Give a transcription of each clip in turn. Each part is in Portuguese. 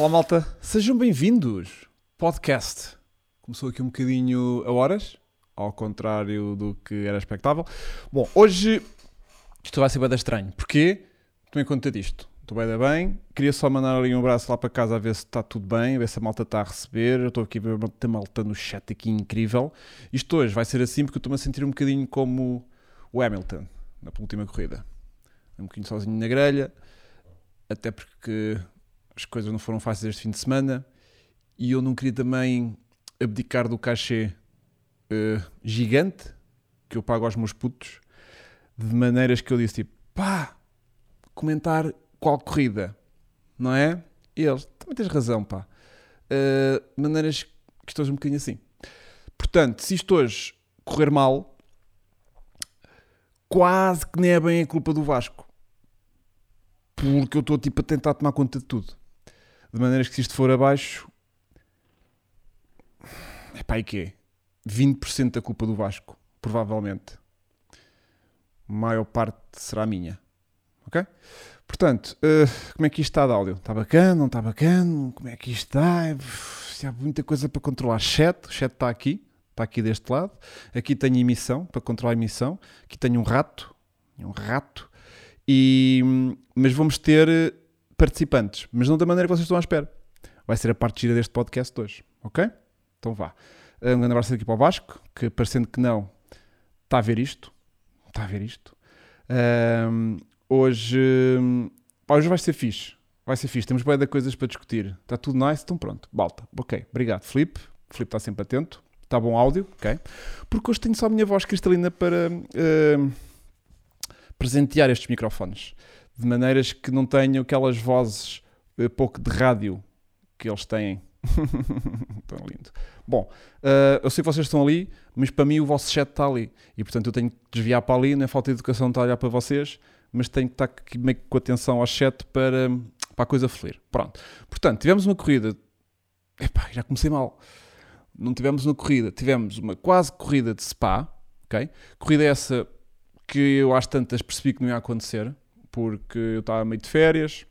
Olá malta, sejam bem-vindos. Podcast. Começou aqui um bocadinho a horas, ao contrário do que era expectável. Bom, hoje isto vai ser bem estranho. Porquê? Tomem conta disto. Estou bem bem. Queria só mandar ali um abraço lá para casa a ver se está tudo bem, a ver se a malta está a receber. Eu estou aqui a ver a malta no chat aqui incrível. Isto hoje vai ser assim porque eu estou-me a sentir um bocadinho como o Hamilton na última corrida. Um bocadinho sozinho na grelha, até porque as coisas não foram fáceis este fim de semana e eu não queria também abdicar do cachê uh, gigante que eu pago aos meus putos, de maneiras que eu disse tipo, pá, comentar qual corrida, não é? E eles, também tens razão, pá. Uh, maneiras que estou um bocadinho assim. Portanto, se isto hoje correr mal, quase que nem é bem a culpa do Vasco. Porque eu estou tipo a tentar tomar conta de tudo. De maneiras que se isto for abaixo. É pá, e quê? 20% da culpa do Vasco, provavelmente. A maior parte será minha. Ok? Portanto, uh, como é que isto está de áudio? Está bacana? Não está bacana? Como é que isto está? Há muita coisa para controlar. Chat, o chat está aqui, está aqui deste lado. Aqui tenho emissão, para controlar a emissão. Aqui tenho um rato, um rato. E, mas vamos ter eh, participantes, mas não da maneira que vocês estão à espera. Vai ser a parte gira deste podcast de hoje, ok? Então vá. Um grande abraço aqui para o Vasco, que parecendo que não, está a ver isto. Está a ver isto. Um, hoje, hoje vai ser fixe. Vai ser fixe. Temos bem de coisas para discutir. Está tudo nice? Então pronto. Balta. Ok. Obrigado, Felipe. Felipe está sempre atento. Está bom áudio, ok? Porque hoje tenho só a minha voz cristalina para uh, presentear estes microfones de maneiras que não tenham aquelas vozes uh, pouco de rádio que eles têm. Tão lindo. Bom, uh, eu sei que vocês estão ali, mas para mim o vosso chat está ali. E portanto eu tenho que desviar para ali, não é falta de educação estar a olhar para vocês, mas tenho que estar aqui meio que com atenção ao chat para, para a coisa fluir. Pronto. Portanto, tivemos uma corrida. Epá, já comecei mal. Não tivemos uma corrida, tivemos uma quase corrida de spa, ok? Corrida essa que eu às tantas percebi que não ia acontecer porque eu estava meio de férias,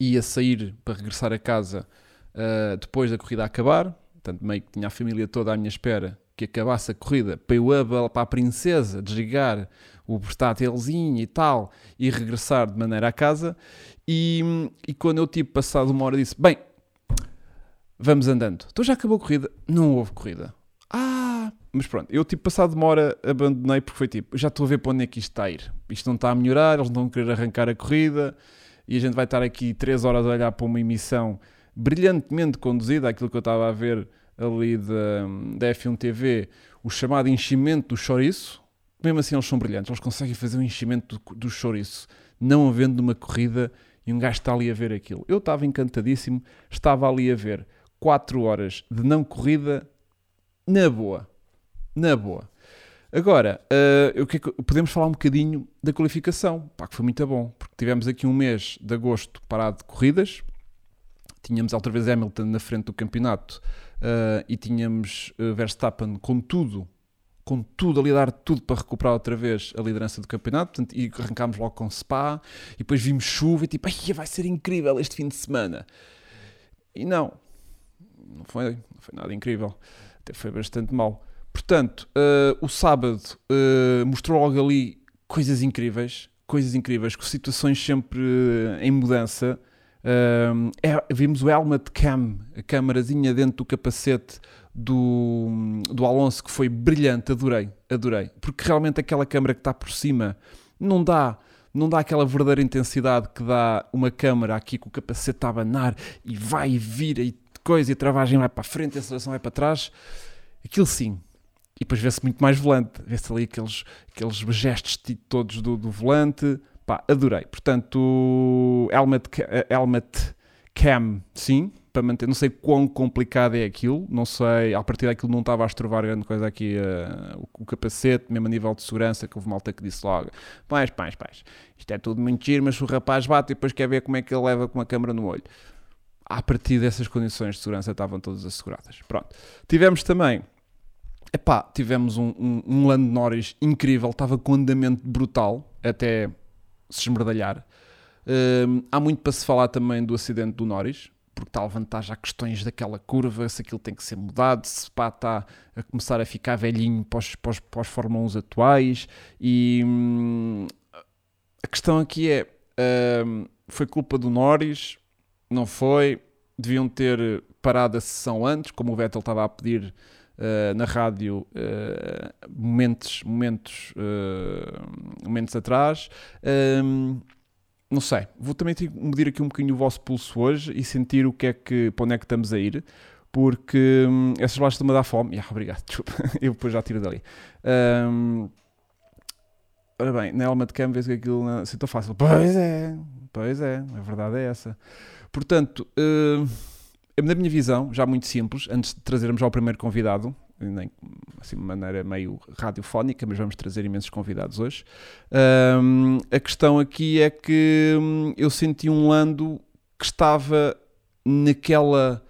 ia sair para regressar a casa uh, depois da corrida acabar, portanto, meio que tinha a família toda à minha espera que acabasse a corrida para eu para a princesa desligar o portátilzinho e tal e regressar de maneira à casa. E, e quando eu tive passado uma hora disse: Bem, vamos andando. Então já acabou a corrida? Não houve corrida. Mas pronto, eu tipo passado uma hora abandonei porque foi tipo, já estou a ver para onde é que isto está a ir. Isto não está a melhorar, eles não vão querer arrancar a corrida e a gente vai estar aqui 3 horas a olhar para uma emissão brilhantemente conduzida, aquilo que eu estava a ver ali da, da F1 TV, o chamado enchimento do chouriço. Mesmo assim eles são brilhantes, eles conseguem fazer um enchimento do, do chouriço, não havendo uma corrida e um gajo está ali a ver aquilo. Eu estava encantadíssimo, estava ali a ver 4 horas de não corrida na boa na boa. Agora, uh, que, podemos falar um bocadinho da qualificação, pá, que foi muito bom, porque tivemos aqui um mês de agosto parado de corridas, tínhamos outra vez Hamilton na frente do campeonato uh, e tínhamos uh, Verstappen com tudo, com tudo a dar tudo para recuperar outra vez a liderança do campeonato, portanto, e arrancámos logo com Spa, e depois vimos chuva e tipo, vai ser incrível este fim de semana. E não, não foi, não foi nada incrível, até foi bastante mal. Portanto, uh, o sábado uh, mostrou logo ali coisas incríveis, coisas incríveis, com situações sempre uh, em mudança. É, vimos o helmet cam, a câmarazinha dentro do capacete do, do Alonso, que foi brilhante, adorei, adorei. Porque realmente aquela câmara que está por cima não dá não dá aquela verdadeira intensidade que dá uma câmara aqui com o capacete a abanar e vai e vira e coisa, e a travagem vai para a frente, a aceleração vai para trás. Aquilo sim, e depois vê-se muito mais volante, vê-se ali aqueles, aqueles gestos todos do, do volante. Pá, adorei. Portanto, helmet, eh, helmet cam, sim, para manter. Não sei quão complicado é aquilo, não sei. A partir daquilo não estava a estrovar grande coisa aqui uh, o, o, capacete, mesmo a nível de segurança, que houve malta que disse logo: pais, pais, pais, isto é tudo muito giro, mas o rapaz bate e depois quer ver como é que ele leva com uma câmera no olho. A partir dessas condições de segurança estavam todas asseguradas. Pronto. Tivemos também Epá, tivemos um, um, um Lando Norris incrível, estava com andamento brutal, até se esmerdalhar. Um, há muito para se falar também do acidente do Norris, porque está a levantar já questões daquela curva, se aquilo tem que ser mudado, se pá está a começar a ficar velhinho para os, para os, para os Fórmula 1 atuais. E hum, a questão aqui é: hum, foi culpa do Norris? Não foi? Deviam ter parado a sessão antes, como o Vettel estava a pedir uh, na rádio uh, momentos, momentos, uh, momentos atrás. Um, não sei, vou também medir aqui um bocadinho o vosso pulso hoje e sentir o que é que, para onde é que estamos a ir, porque hum, essas bolachas estão-me a dar fome. Yeah, obrigado, desculpa, eu depois já tiro dali. Um, ora bem, na Elma de Cam vês que aquilo não é assim tão fácil. Pois é, pois é, a verdade é essa. Portanto, uh, na minha visão, já muito simples, antes de trazermos ao primeiro convidado, assim de maneira meio radiofónica, mas vamos trazer imensos convidados hoje. Um, a questão aqui é que hum, eu senti um Lando que estava naquela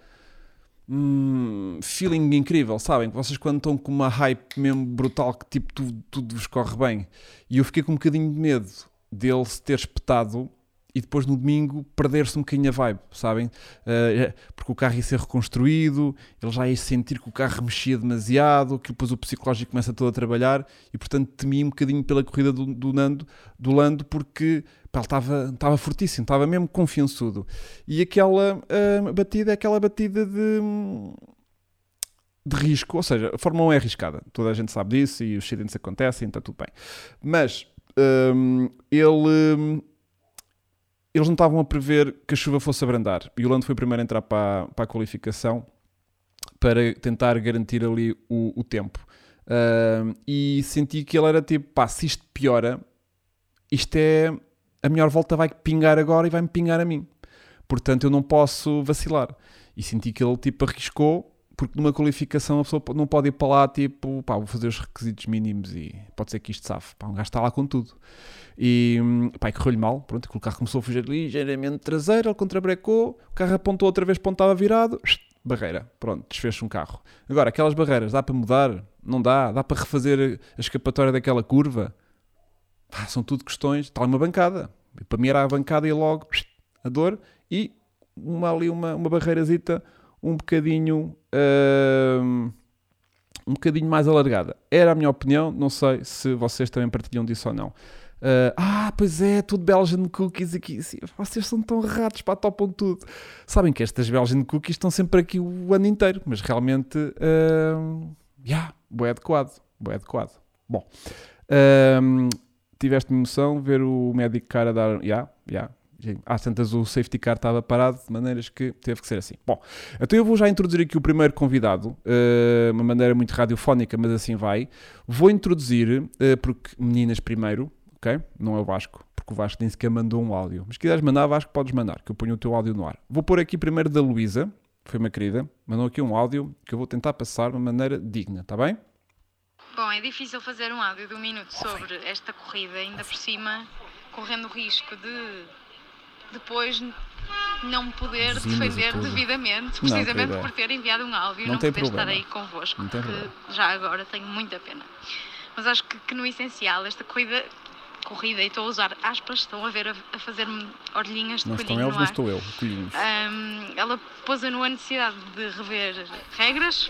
hum, feeling incrível, sabem? Vocês quando estão com uma hype mesmo brutal que tipo tudo, tudo vos corre bem. E eu fiquei com um bocadinho de medo dele se ter espetado e depois no domingo perder-se um bocadinho a vibe, sabem? Uh, porque o carro ia ser reconstruído, ele já ia sentir que o carro mexia demasiado, que depois o psicológico começa todo a trabalhar e portanto temi um bocadinho pela corrida do, do Nando, do Lando, porque pá, ele estava, estava fortíssimo, estava mesmo confiançudo. E aquela uh, batida é aquela batida de de risco, ou seja, a Fórmula 1 é arriscada, toda a gente sabe disso e os acidentes acontecem, está tudo bem. Mas um, ehm, ele eles não estavam a prever que a chuva fosse abrandar. E o Lando foi o primeiro a entrar para, para a qualificação para tentar garantir ali o, o tempo. Uh, e senti que ele era tipo, pá, se isto piora, isto é. A melhor volta vai pingar agora e vai-me pingar a mim. Portanto, eu não posso vacilar. E senti que ele tipo arriscou porque numa qualificação a pessoa não pode ir para lá tipo, pá, vou fazer os requisitos mínimos e pode ser que isto safe. Pá, um gajo está lá com tudo. E pá, correu-lhe mal, pronto, o carro começou a fugir ligeiramente traseiro, ele contrabrecou, o carro apontou outra vez para onde estava virado, barreira, pronto, desfez-se um carro. Agora, aquelas barreiras, dá para mudar? Não dá? Dá para refazer a escapatória daquela curva? Pá, são tudo questões, está uma bancada. Para mim era a bancada e logo a dor e uma ali uma, uma barreirazita um bocadinho uh, um bocadinho mais alargada. Era a minha opinião, não sei se vocês também partilham disso ou não. Uh, ah, pois é, tudo Belgian cookies aqui. Vocês são tão ratos, para topam tudo. Sabem que estas Belgian cookies estão sempre aqui o ano inteiro, mas realmente, uh, yeah, bem adequado, bem adequado. Bom, uh, tiveste emoção ver o médico cara dar, yeah, yeah, às tantas o safety car estava parado de maneiras que teve que ser assim. Bom, então eu vou já introduzir aqui o primeiro convidado, uh, uma maneira muito radiofónica, mas assim vai. Vou introduzir, uh, porque meninas primeiro, ok? Não é o Vasco, porque o Vasco nem sequer mandou um áudio. Mas se quiseres mandar, Vasco, podes mandar, que eu ponho o teu áudio no ar. Vou pôr aqui primeiro da Luísa, foi uma querida, mandou aqui um áudio que eu vou tentar passar de uma maneira digna, está bem? Bom, é difícil fazer um áudio de um minuto sobre esta corrida, ainda por cima correndo o risco de depois não poder defender devidamente, precisamente não, por ter enviado um áudio e não, não poder problema. estar aí convosco, que problema. já agora tenho muita pena. Mas acho que, que, no essencial, esta corrida, corrida, e estou a usar aspas, estão a ver a, a fazer-me orelhinhas de não colhinho estão eles. Não estou eu, colhinhos. Um, ela pôs a a necessidade de rever regras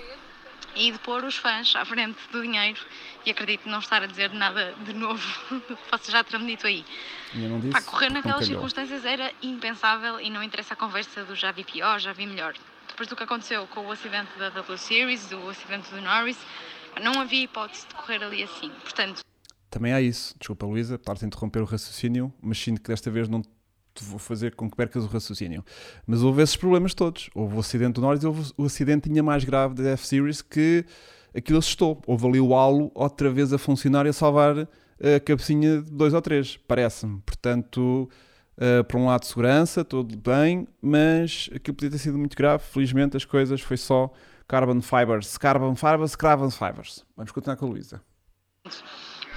e de pôr os fãs à frente do dinheiro e acredito não estar a dizer nada de novo, posso já ter-me dito aí. Disse, Pá, correr naquelas circunstâncias era impensável e não interessa a conversa do já vi pior, já vi melhor. Depois do que aconteceu com o acidente da W Series, do acidente do Norris, não havia hipótese de correr ali assim. Portanto. Também há isso. Desculpa, Luísa, estar-te a interromper o raciocínio, mas sinto que desta vez não vou fazer com que percas o raciocínio. Mas houve esses problemas todos. Houve o acidente do Norris houve o acidente ainda mais grave da F-Series que aquilo assustou. Houve ali o halo outra vez a funcionar e a salvar a cabecinha de dois ou três, parece-me. Portanto, uh, por um lado, segurança, tudo bem, mas aquilo podia ter sido muito grave. Felizmente, as coisas foi só carbon fibers, carbon fibers, carbon fibers. Vamos continuar com a Luísa.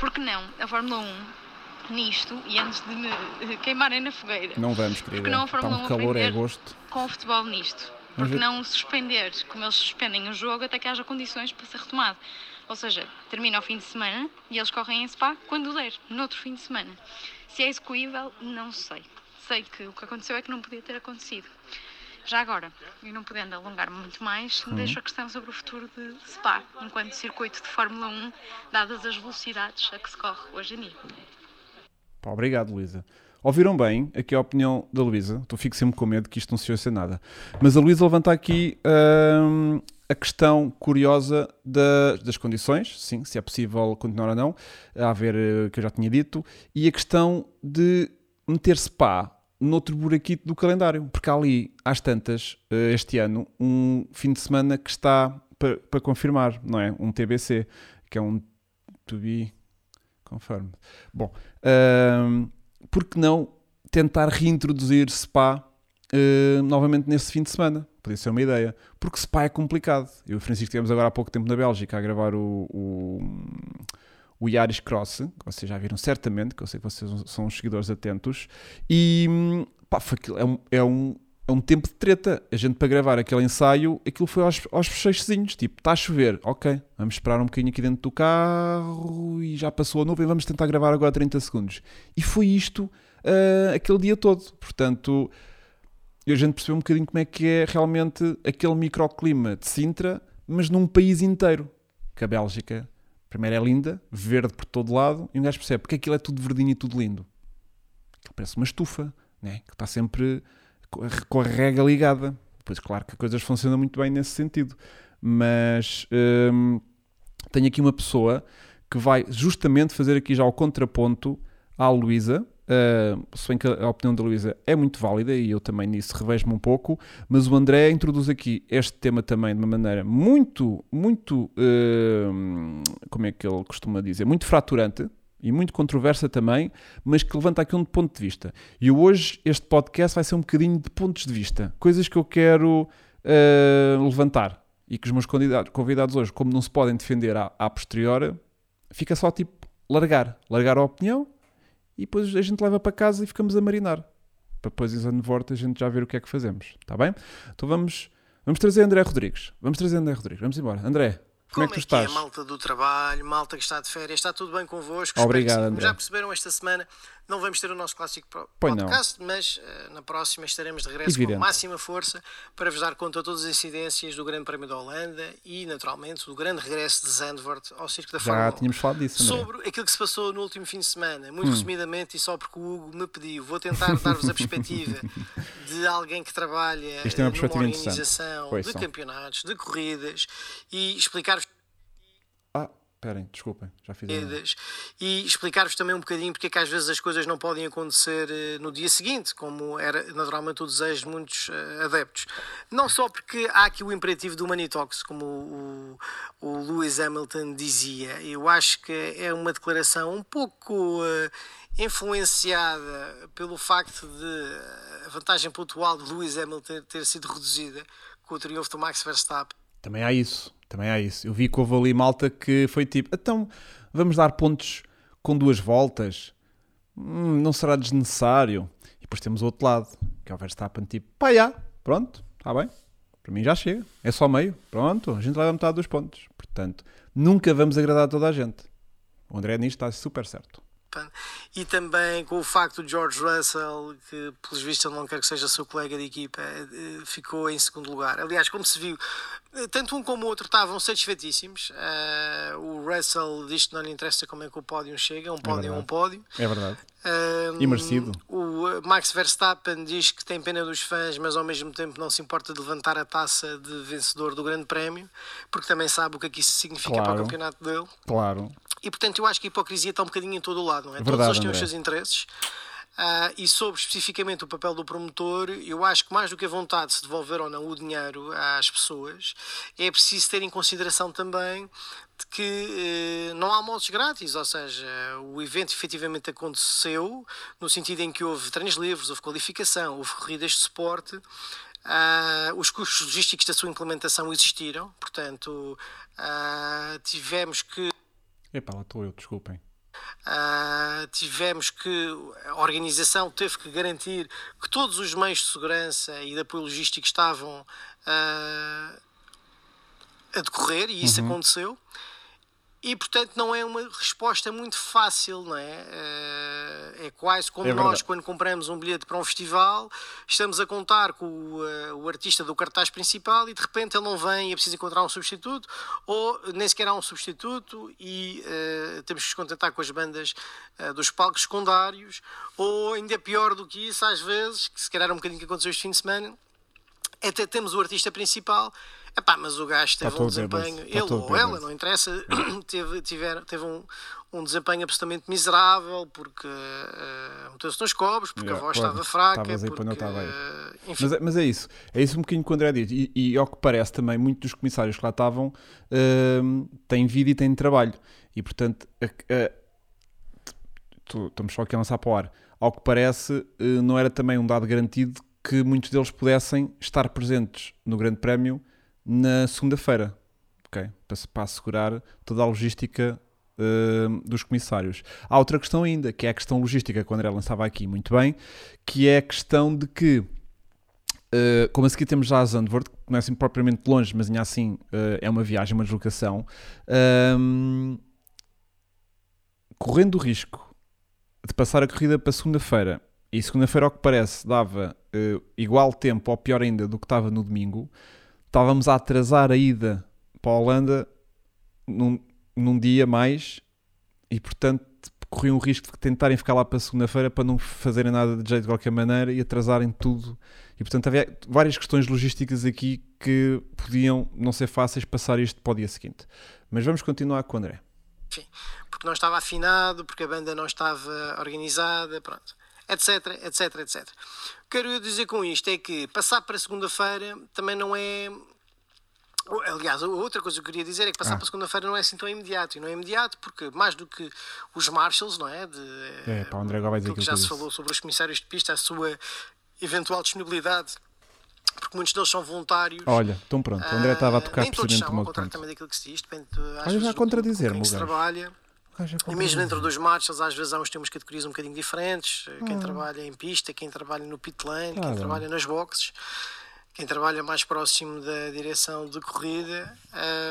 Por que não? A Fórmula 1 nisto e antes de me queimarem na fogueira. Não vamos, querida. Porque não a Fórmula Está um calor, é agosto. Com o futebol nisto porque não suspender, como eles suspendem o jogo até que haja condições para ser retomado. Ou seja, termina ao fim de semana e eles correm em Spa quando der, noutro fim de semana. Se é execuível, não sei. Sei que o que aconteceu é que não podia ter acontecido. Já agora, e não podendo alongar-me muito mais, uhum. deixo a questão sobre o futuro de Spa, enquanto circuito de Fórmula 1, dadas as velocidades a que se corre hoje em dia. Obrigado, Luísa. Ouviram bem aqui a opinião da Luísa? Estou fico sempre com medo que isto não se ouça nada. Mas a Luísa levanta aqui hum, a questão curiosa da, das condições, sim, se é possível continuar ou não, a ver eh, que eu já tinha dito, e a questão de meter Spa noutro buraquito do calendário, porque há ali, às tantas, eh, este ano, um fim de semana que está para, para confirmar, não é? Um TBC, que é um to be confirmed. Bom, uh, por que não tentar reintroduzir Spa uh, novamente nesse fim de semana? Podia ser uma ideia. Porque Spa é complicado. Eu e o Francisco estivemos agora há pouco tempo na Bélgica a gravar o, o, o Yaris Cross, que vocês já viram certamente, que eu sei que vocês são seguidores atentos, e pá, é, um, é, um, um tempo de treta. A gente para gravar aquele ensaio, aquilo foi aos, aos tipo, está a chover, ok, vamos esperar um bocadinho aqui dentro do carro e já passou a nuvem, vamos tentar gravar agora 30 segundos. E foi isto uh, aquele dia todo. Portanto, a gente percebeu um bocadinho como é que é realmente aquele microclima de Sintra, mas num país inteiro. Que a Bélgica Primeiro é linda, verde por todo lado, e um gajo percebe porque aquilo é tudo verdinho e tudo lindo. Parece uma estufa, né? que está sempre com a rega ligada. Pois claro que as coisas funcionam muito bem nesse sentido. Mas hum, tenho aqui uma pessoa que vai justamente fazer aqui já o contraponto à Luísa, Uh, se bem que a opinião da Luísa é muito válida e eu também nisso revejo-me um pouco, mas o André introduz aqui este tema também de uma maneira muito, muito, uh, como é que ele costuma dizer, muito fraturante e muito controversa também, mas que levanta aqui um ponto de vista. E hoje este podcast vai ser um bocadinho de pontos de vista, coisas que eu quero uh, levantar e que os meus convidados, hoje, como não se podem defender à, à posterior, fica só tipo largar, largar a opinião e depois a gente leva para casa e ficamos a marinar. Para depois, em volta, a gente já ver o que é que fazemos. Está bem? Então vamos, vamos trazer André Rodrigues. Vamos trazer André Rodrigues. Vamos embora. André, como, é que tu estás? É, malta do trabalho, malta que está de férias, está tudo bem convosco? Obrigado. Já perceberam esta semana não vamos ter o nosso clássico podcast, mas uh, na próxima estaremos de regresso Evidente. com máxima força para vos dar conta de todas as incidências do Grande Prémio da Holanda e, naturalmente, do grande regresso de Zandvoort ao Circo da Fórmula 1. Já tínhamos falado disso, André. Sobre aquilo que se passou no último fim de semana, muito hum. resumidamente e só porque o Hugo me pediu, vou tentar dar-vos a perspectiva de alguém que trabalha é numa organização de campeonatos, de corridas e explicar-vos Esperem, desculpem, já fiz E explicar-vos também um bocadinho porque é que às vezes as coisas não podem acontecer eh, no dia seguinte, como era naturalmente o desejo de muitos uh, adeptos. Não só porque há aqui o imperativo do Manitox, como o, o, o Lewis Hamilton dizia, eu acho que é uma declaração um pouco uh, influenciada pelo facto de a vantagem pontual de Lewis Hamilton ter sido reduzida com o triunfo do Max Verstappen. Também há isso. Também há isso. Eu vi que houve ali malta que foi tipo, então vamos dar pontos com duas voltas? Hum, não será desnecessário. E depois temos o outro lado, que é o Verstappen, tipo, pá, já, pronto, está bem. Para mim já chega. É só meio. Pronto, a gente leva metade dos pontos. Portanto, nunca vamos agradar a toda a gente. O André nisto está super certo. E também com o facto de George Russell, que pelos vistos ele não quer que seja seu colega de equipa, eh, ficou em segundo lugar. Aliás, como se viu, eh, tanto um como o outro estavam satisfeitíssimos. Uh, o Russell diz que não lhe interessa como é que o pódio chega, um é pódio é, é um pódio. É verdade. Uh, e merecido. O Max Verstappen diz que tem pena dos fãs, mas ao mesmo tempo não se importa de levantar a taça de vencedor do Grande Prémio, porque também sabe o que é que isso significa claro. para o campeonato dele. Claro. E portanto eu acho que a hipocrisia está um bocadinho em todo o lado, não é? Verdade, Todos eles têm André. os seus interesses. Uh, e sobre especificamente o papel do promotor, eu acho que mais do que a vontade de se devolver ou não o dinheiro às pessoas, é preciso ter em consideração também de que uh, não há modos grátis, ou seja, o evento efetivamente aconteceu no sentido em que houve treinos livres, houve qualificação, houve corridas de suporte. Uh, os custos logísticos da sua implementação existiram, portanto, tivemos que Epá, lá estou eu, desculpem. Uh, tivemos que a organização teve que garantir que todos os meios de segurança e de apoio logístico estavam uh, a decorrer e isso uhum. aconteceu. E portanto não é uma resposta muito fácil, não é? Eh, é quase como é nós quando compramos um bilhete para um festival, estamos a contar com o, eh, o, artista do cartaz principal e de repente ele não vem e é preciso encontrar um substituto, ou nem sequer há um substituto e uh, temos que nos contentar com as bandas uh, dos palcos secundários, ou ainda pior do que isso, às vezes, que se calhar é um bocadinho que aconteceu este fim de semana, até temos o artista principal Epá, mas o gajo teve um desempenho, ele ou ela, não interessa, teve, tiver, teve um, um desempenho absolutamente miserável porque uh, meteu-se nos cobres, porque yeah, a voz claro, estava fraca. Porque, não estava aí. Uh, mas, é, mas, é isso, é isso um bocadinho que o André diz. E, e ao que parece também, muitos dos comissários que lá estavam uh, têm vida e têm trabalho. E portanto, estamos só aqui a lançar para o ar. Ao que parece, não era também um dado garantido que muitos deles pudessem estar presentes no Grande Prémio na segunda-feira, ok? Para, para, assegurar toda a logística uh, dos comissários. Há outra questão ainda, que é a questão logística, que o André lançava aqui muito bem, que é a questão de que, uh, como a seguir temos já a Zandvoort, que não é assim propriamente longe, mas ainda assim uh, é uma viagem, uma deslocação, correndo o risco de passar a corrida para segunda-feira, e segunda-feira, ao que parece, dava igual tempo, ou pior ainda, do que estava no domingo, estávamos a atrasar a ida para a Holanda num, num dia mais e, portanto, corriam o risco de tentarem ficar lá para segunda-feira para não fazerem nada de jeito de qualquer maneira e atrasarem tudo. E, portanto, havia várias questões logísticas aqui que podiam não ser fáceis passar isto para o dia seguinte. Mas vamos continuar com o André. Porque não estava afinado, porque a banda não estava organizada, pronto etc, etc, etc. O que quero dizer com isto é que passar para segunda-feira também não é Aliás, outra coisa que eu queria dizer é que passar ah. para segunda-feira não é assim tão imediato. E não é imediato porque, mais do que os marshals, não é? De, é, para o André vai dizer que já se falou sobre os comissários de pista, a sua eventual disponibilidade, porque muitos deles são voluntários. Olha, então pronto, o André estava a tocar uh, todos são, ao contrário também daquilo que se diz, depende. Olha, já a contradizer-me, trabalha. E mesmo dentro dos matches, às vezes há uns temos categorias um bocadinho diferentes. Quem ah. trabalha em pista, quem trabalha no pit lane, quem trabalha nas boxes, quem trabalha mais próximo da direção de corrida.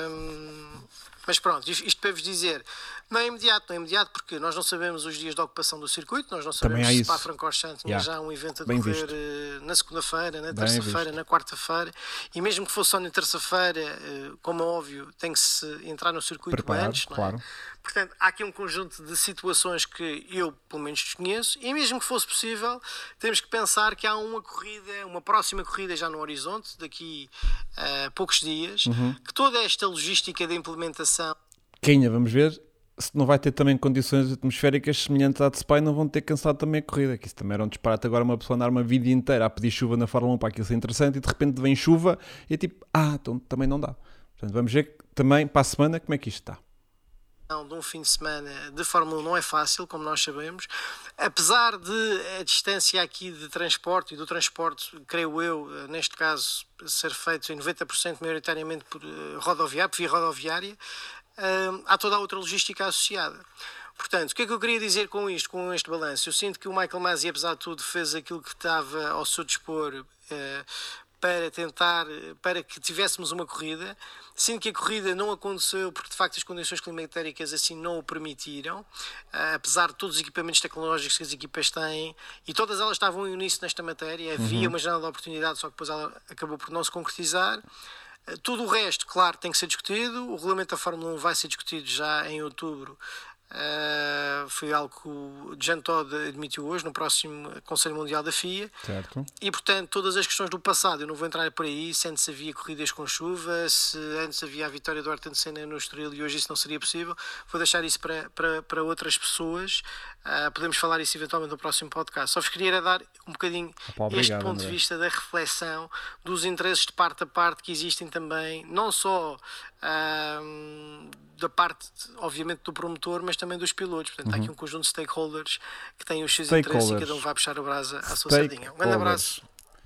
Um, mas pronto, isto para vos dizer, não é imediato, não é imediato porque nós não sabemos os dias de ocupação do circuito, nós não sabemos se para Francorchamps tinha yeah. já um evento a decorrer. Eh, na segunda-feira, na terça-feira, na quarta-feira, e mesmo que fosse só na terça-feira, eh, como é óbvio, tem que se entrar no circuito Preparado, antes, não é? claro. Portanto, há aqui um conjunto de situações que eu, pelo menos, desconheço, e mesmo que fosse possível, temos que pensar que há uma corrida, uma próxima corrida já no horizonte, daqui a poucos dias, uhum. que toda esta logística de implementação. Quem vamos ver se não vai ter também condições atmosféricas semelhantes à de Spa não vão ter cansado também a corrida, que isso também era um disparate agora uma pessoa andar uma vida inteira a pedir chuva na Fórmula 1 para aquilo ser interessante e de repente vem chuva e é tipo, ah, então também não dá. Portanto, vamos ver também para a semana como é que isto está de um fim de semana de Fórmula 1 não é fácil, como nós sabemos. Apesar de a distância aqui de transporte e do transporte, creio eu, neste caso, ser feito em 90% maioritariamente por eh, rodoviária, por via rodoviária, eh, há toda a outra logística associada. Portanto, o que é que eu queria dizer com isto, com este balanço? Eu sinto que o Michael Masi, apesar de tudo, fez aquilo que estava ao seu dispor uh, para tentar, para que tivéssemos uma corrida, sendo que a corrida não aconteceu porque de facto as condições climatéricas assim não o permitiram, ah, apesar de todos os equipamentos tecnológicos que as equipas têm, e todas elas estavam em uníssono nesta matéria, havia uhum. uma janela de oportunidade, só que depois ela acabou por não se concretizar. Ah, tudo o resto, claro, tem que ser discutido. O regulamento da Fórmula 1 vai ser discutido já em outubro Uh, foi algo que o Jean Todt admitiu hoje no próximo Conselho Mundial da FIA. Certo. E portanto, todas as questões do passado, eu não vou entrar por aí, se antes havia corridas com chuva, se antes havia a vitória do Ayrton Senna no Estoril e hoje isso não seria possível, vou deixar isso para, para, para outras pessoas. Uh, podemos falar isso eventualmente no próximo podcast. Só vos queria dar um bocadinho Opa, este ponto André. de vista da reflexão dos interesses de parte a parte que existem também, não só. Uh, da parte, obviamente, do promotor, mas também dos pilotos. Portanto, uhum. há aqui uhum. um conjunto de stakeholders que têm os seus interesses e cada um vai puxar o brasa à sua sardinha. Um grande abraço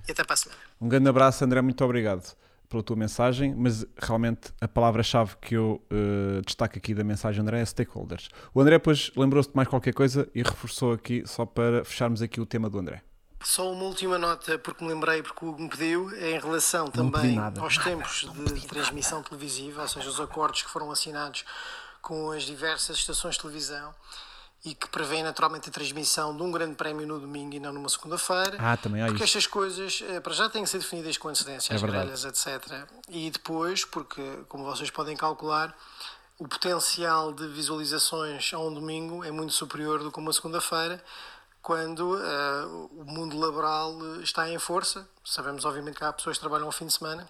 e até para a semana. Um grande abraço, André, muito obrigado pela tua mensagem, mas realmente a palavra-chave que eu uh, destaco aqui da mensagem André é stakeholders. O André depois lembrou-se de mais qualquer coisa e reforçou aqui, só para fecharmos aqui o tema do André. Só uma última nota, porque me lembrei, porque o Hugo me pediu, é em relação também aos tempos de transmissão televisiva, ou seja, os acordos que foram assinados com as diversas estações de televisão e que prevê naturalmente a transmissão de um grande prémio no domingo e não numa segunda-feira. Ah, também há Porque isso. estas coisas, eh, para já, têm que ser definidas com antecedência, É as verdade. grelhas, etc. E depois, porque, como vocês podem calcular, o potencial de visualizações a um domingo é muito superior do que uma segunda-feira, quando eh, o mundo laboral eh, está em força. Sabemos, obviamente, que há pessoas que trabalham ao fim de semana,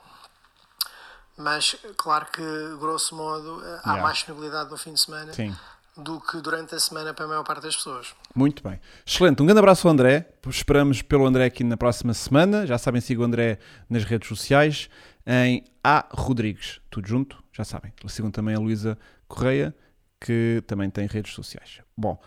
mas claro que, grosso modo, há Yeah. mais disponibilidade no fim de semana Sim. Do que durante a semana para a maior parte das pessoas. Muito bem. Excelente. Um grande abraço ao André. Esperamos pelo André aqui na próxima semana. Já sabem, sigam o André nas redes sociais em A Rodrigues. Tudo junto, já sabem. Sigam também a Luísa Correia, que também tem redes sociais. Bom,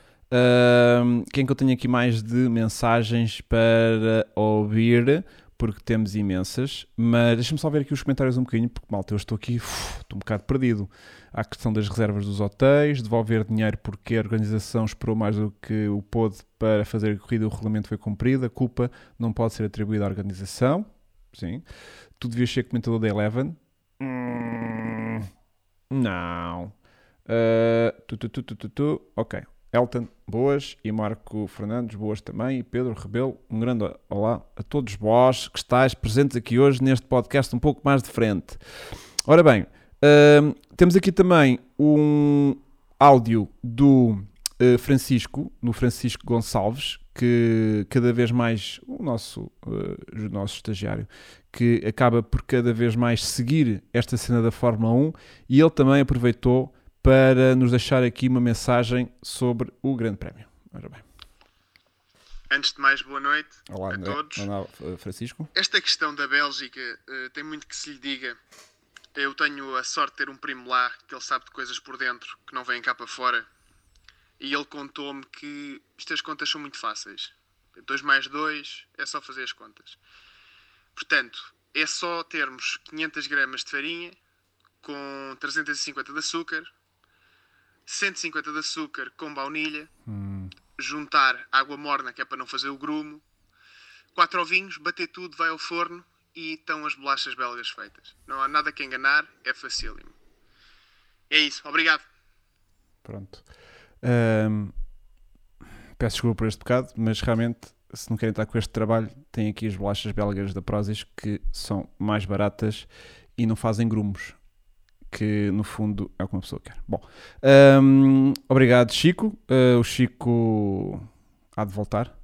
hum, quem que eu tenho aqui mais de mensagens para ouvir? Porque temos imensas, mas deixa-me só ver aqui os comentários um bocadinho, porque malta, eu estou aqui, uf, estou um bocado perdido. Há a questão das reservas dos hotéis, devolver dinheiro porque a organização esperou mais do que o pôde para fazer a corrida e o regulamento foi cumprido. A culpa não pode ser atribuída à organização. Sim. Tu devias ser comentador da Eleven. Hum, não. Uh, tu, tu, tu, tu, tu, tu. Ok. Elton, boas. E Marco Fernandes, boas também. E Pedro Rebelo, um grande olá a todos vós que estáis presentes aqui hoje neste podcast um pouco mais de frente. Ora bem, hum, temos aqui também um áudio do eh, Francisco, no Francisco Gonçalves, que cada vez mais, o nosso, eh, o nosso estagiário, que acaba por cada vez mais seguir esta cena da Fórmula 1 e ele também aproveitou para nos deixar aqui uma mensagem sobre o Grande Prémio. Ora bem. Antes de mais, boa noite Olá, a André. todos. Olá, eh, Francisco. Esta questão da Bélgica eh, tem muito que se lhe diga. Eu tenho a sorte de ter um primo lá que ele sabe de coisas por dentro que não vêm cá para fora. E ele contou-me que estas contas são muito fáceis. 2 mais 2 é só fazer as contas. Portanto, é só termos 500 gramas de farinha com 350 de açúcar, 150 de açúcar com baunilha, juntar água morna, que é para não fazer o grumo, quatro ovinhos, bater tudo, vai ao forno e estão as bolachas belgas feitas. Não há nada que enganar, é facílimo. É isso, obrigado. Pronto. Ahm, peço desculpa por este bocado, mas realmente, se não querem estar com este trabalho, têm aqui as bolachas belgas da Prozis que são mais baratas e não fazem grumos. Que no fundo é o que uma pessoa quer. Bom, ahm, obrigado, Chico. Ah, o Chico há de voltar,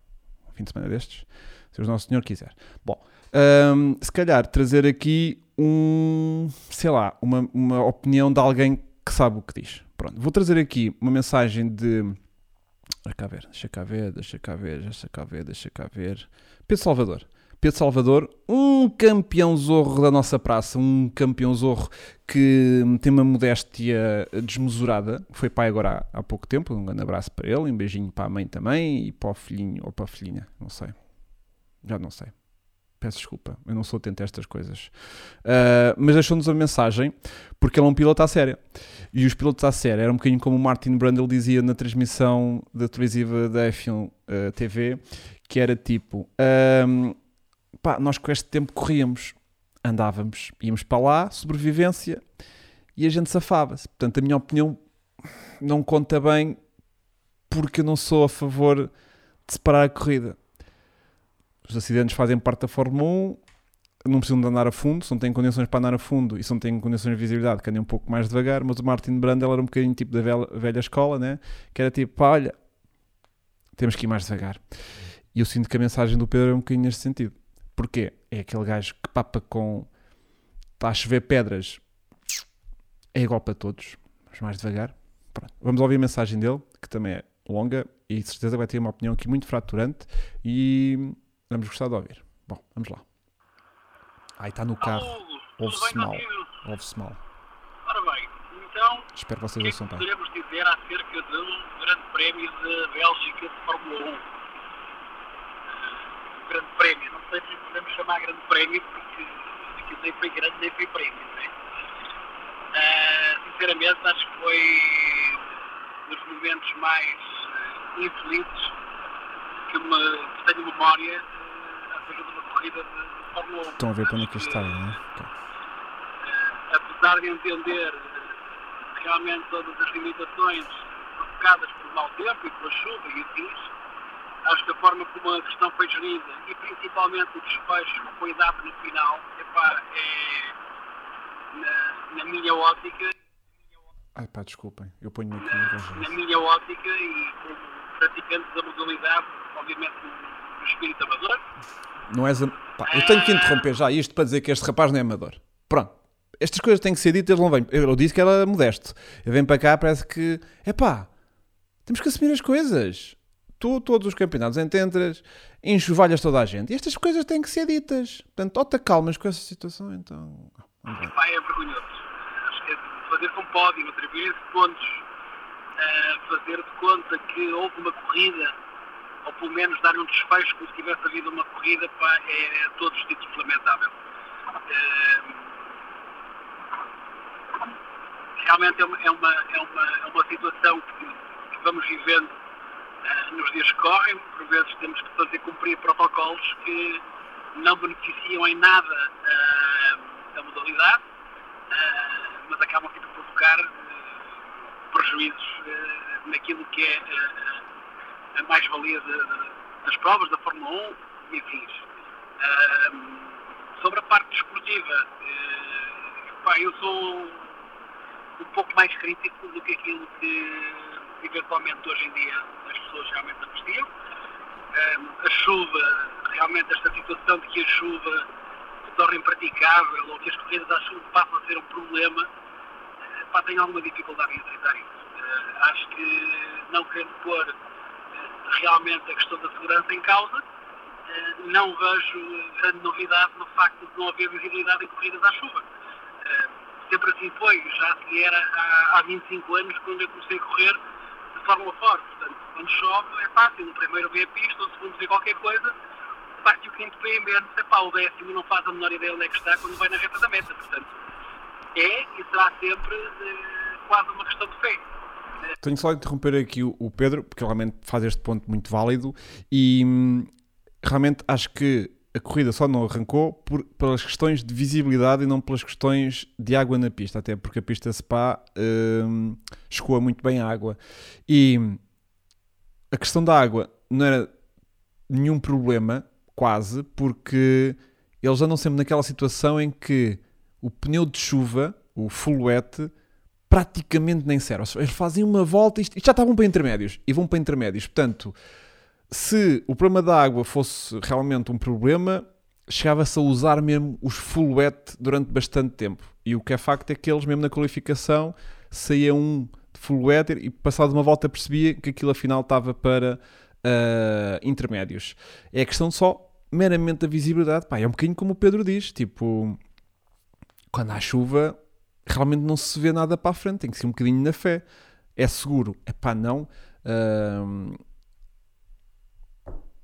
fim de semana destes, se o Nosso Senhor quiser. Bom, ahm, se calhar trazer aqui um, sei lá, uma, uma opinião de alguém que sabe o que diz. Pronto, vou trazer aqui uma mensagem de. Deixa cá ver, deixa cá ver, deixa cá ver, deixa cá ver, deixa cá ver. Pedro Salvador. Pedro Salvador, um campeão zorro da nossa praça, um campeão zorro que tem uma modéstia desmesurada. Foi pai agora há, há pouco tempo. Um grande abraço para ele, um beijinho para a mãe também e para o filhinho ou para a filhinha, não sei. Já não sei. Peço desculpa, eu não sou atento a estas coisas. Uh, mas deixou-nos uma mensagem porque ele é um piloto à séria. E os pilotos à séria eram um bocadinho como o Martin Brundle dizia na transmissão da televisiva da F1 uh, TV, que era tipo: um, pá, nós com este tempo corríamos, andávamos, íamos para lá, sobrevivência, e a gente safava-se. Portanto, a minha opinião não conta bem porque eu não sou a favor de separar a corrida. Os acidentes fazem parte da Fórmula 1, não precisam de andar a fundo, se não têm condições para andar a fundo e se não têm condições de visibilidade, que andem um pouco mais devagar, mas o Martin Brandel era um bocadinho tipo da velha, velha escola, né? que era tipo, pá, olha, temos que ir mais devagar. E eu sinto que a mensagem do Pedro é um bocadinho neste sentido. Porquê? É aquele gajo que papa com. está a chover pedras. É igual para todos. Vamos mais devagar. Pronto. Vamos ouvir a mensagem dele, que também é longa e de certeza vai ter uma opinião aqui muito fraturante e vamos gostar de ouvir. Bom, vamos lá. Ai, está no carro. Ouve-se mal. Ouve-se mal. Ora bem, então, Espero que o vocês que é que ouçam bem. poderemos dizer acerca de um grande prémio da Bélgica de Fórmula 1? Um grande prémio, não sei se podemos chamar grande prémio, porque aquilo nem foi grande nem foi prémio, não é? Ah, sinceramente, acho que foi dos momentos mais ah, infelizes que, me, que tenho memória ah, acerca de uma corrida de, Fórmula 1. Estão a ver para onde é que está, não é? Ok. apesar de entender realmente todas as limitações provocadas pelo mau tempo e pela chuva e afins, acho que a forma como a questão foi gerida e principalmente o desfecho que foi dado no final, epá, é, na, na minha ótica. Ai pá, desculpem, eu ponho-me aqui na, na minha ótica e como praticante da modalidade, obviamente no espírito amador. Não és. Pá, eu tenho que interromper já isto para dizer que este rapaz não é amador. Pronto. Estas coisas têm que ser ditas, ele não vem. Eu disse que era modesto. Ele vem para cá, parece que. É pá, temos que assumir as coisas. Tu, todos os campeonatos entras, enxovalhas toda a gente. E estas coisas têm que ser ditas. Portanto, ou te acalmas com essa situação, então. Epá, é vergonhoso. É fazer com pódio, atribuir pontos, uh, fazer de conta que houve uma corrida, ou pelo menos dar um desfecho como se tivesse havido uma corrida, pá, é, é todos os títulos lamentável. Uh, realmente é uma, é uma, é uma, é uma situação que, que vamos vivendo nos dias que correm. Por vezes temos que fazer cumprir protocolos que não beneficiam em nada uh, a modalidade, uh, mas acabam por provocar prejuízos naquilo que é a mais-valia das provas da Fórmula 1 e afins. sobre a parte desportiva, pá, eu sou um pouco mais crítico do que aquilo que eventualmente hoje em dia as pessoas realmente apreciam. A chuva, realmente esta situação de que a chuva se torna impraticável ou que as corridas à chuva passam a ser um problema, uh, pá, tenho alguma dificuldade em aceitar isso. Uh, acho que não querendo pôr uh, realmente a questão da segurança em causa, não vejo grande novidade no facto de não haver visibilidade em corridas à chuva sempre assim foi, já assim era há, há 25 anos quando eu comecei a correr Fórmula Ford. Portanto, quando chove é fácil, o primeiro vê a pista, o segundo vê qualquer coisa, parte o quinto vê menos, epá, o décimo não faz a menor ideia onde é que está quando vai na reta da meta. Portanto, é e será sempre eh, quase uma questão de fé. Tenho só de interromper aqui o, o Pedro, porque realmente faz este ponto muito válido e hum, realmente acho que a corrida só não arrancou por, pelas questões de visibilidade e não pelas questões de água na pista, até porque a pista Spa hum, escoa muito bem a água. E a questão da água não era nenhum problema, quase, porque eles andam sempre naquela situação em que o pneu de chuva, o full wet, praticamente nem serve. Eles fazem uma volta e já estavam para intermédios e vão para intermédios. Portanto, se o problema da água fosse realmente um problema, chegava-se a usar mesmo os full wet durante bastante tempo. E o que é facto é que eles, mesmo na qualificação, saía um de full wet e passado uma volta percebia que aquilo afinal estava para uh, intermédios. É questão só meramente da visibilidade. Pá, é um bocadinho como o Pedro diz, tipo, quando há chuva, realmente não se vê nada para a frente, tem que ser um bocadinho na fé. É seguro? É pá, não. Uh,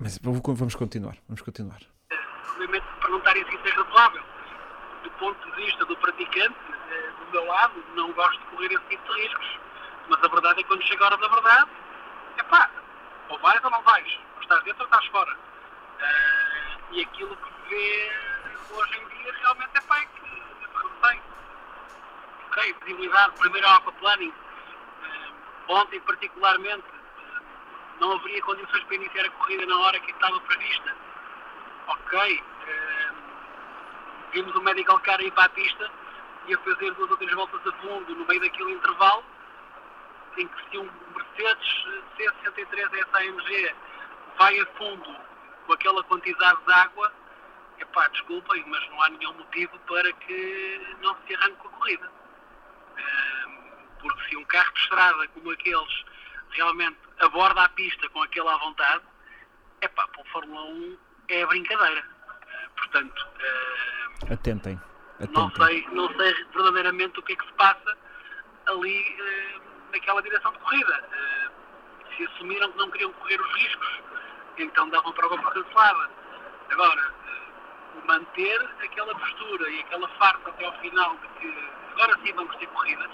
mas vamos continuar, vamos continuar. Obviamente, perguntar isso é razoável. Do ponto de vista do praticante, eh, do meu lado, não gosto de correr esse tipo de riscos. Mas a verdade é que quando chega a hora da verdade, é pá, ou vais ou não vais. Ou estás dentro ou estás fora. Uh, e aquilo que vê hoje em dia realmente é pá, é que não tem. Ok, visibilidade, primeiro aquaplaning. Uh, ontem, particularmente, não haveria condições para iniciar a corrida na hora que estava prevista. Ok, uh, vimos o medical car ir para a pista e a fazer duas ou três voltas a fundo no meio daquele intervalo, em que se um Mercedes C63 SAMG vai a fundo com aquela quantidade de água, epá, desculpem, mas não há nenhum motivo para que não se arranque com a corrida. Uh, porque se um carro de estrada como aqueles realmente aborda a pista com aquela à vontade, é pá, para o Fórmula 1 é brincadeira. Uh, portanto, uh, atentem, atentem. Não, sei, não sei verdadeiramente o que é que se passa ali uh, naquela direção de corrida. se assumiram que não queriam correr os riscos, então davam prova por cancelada. Agora, manter aquela postura e aquela farsa até ao final de que agora sim vamos ter corridas,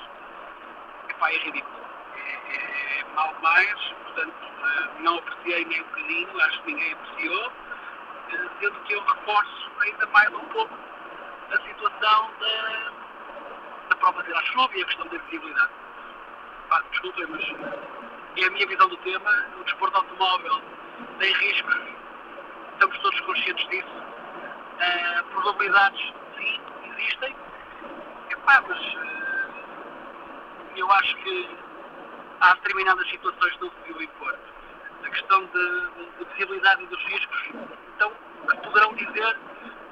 epá, é ridículo é, é mal mais, portanto eh, não apreciei nem um bocadinho, acho que ninguém apreciou, eh, sendo que eu reforço ainda mais um pouco a situação da, da prova de chuva e a questão da visibilidade. pá, desculpem, mas é a minha visão do tema, o desporto automóvel tem riscos, estamos todos conscientes disso. Uh, probabilidades, sim, existem. Epá, mas uh, eu acho que há determinadas situações que não se deviam impor. A questão de visibilidade dos riscos, então, que poderão dizer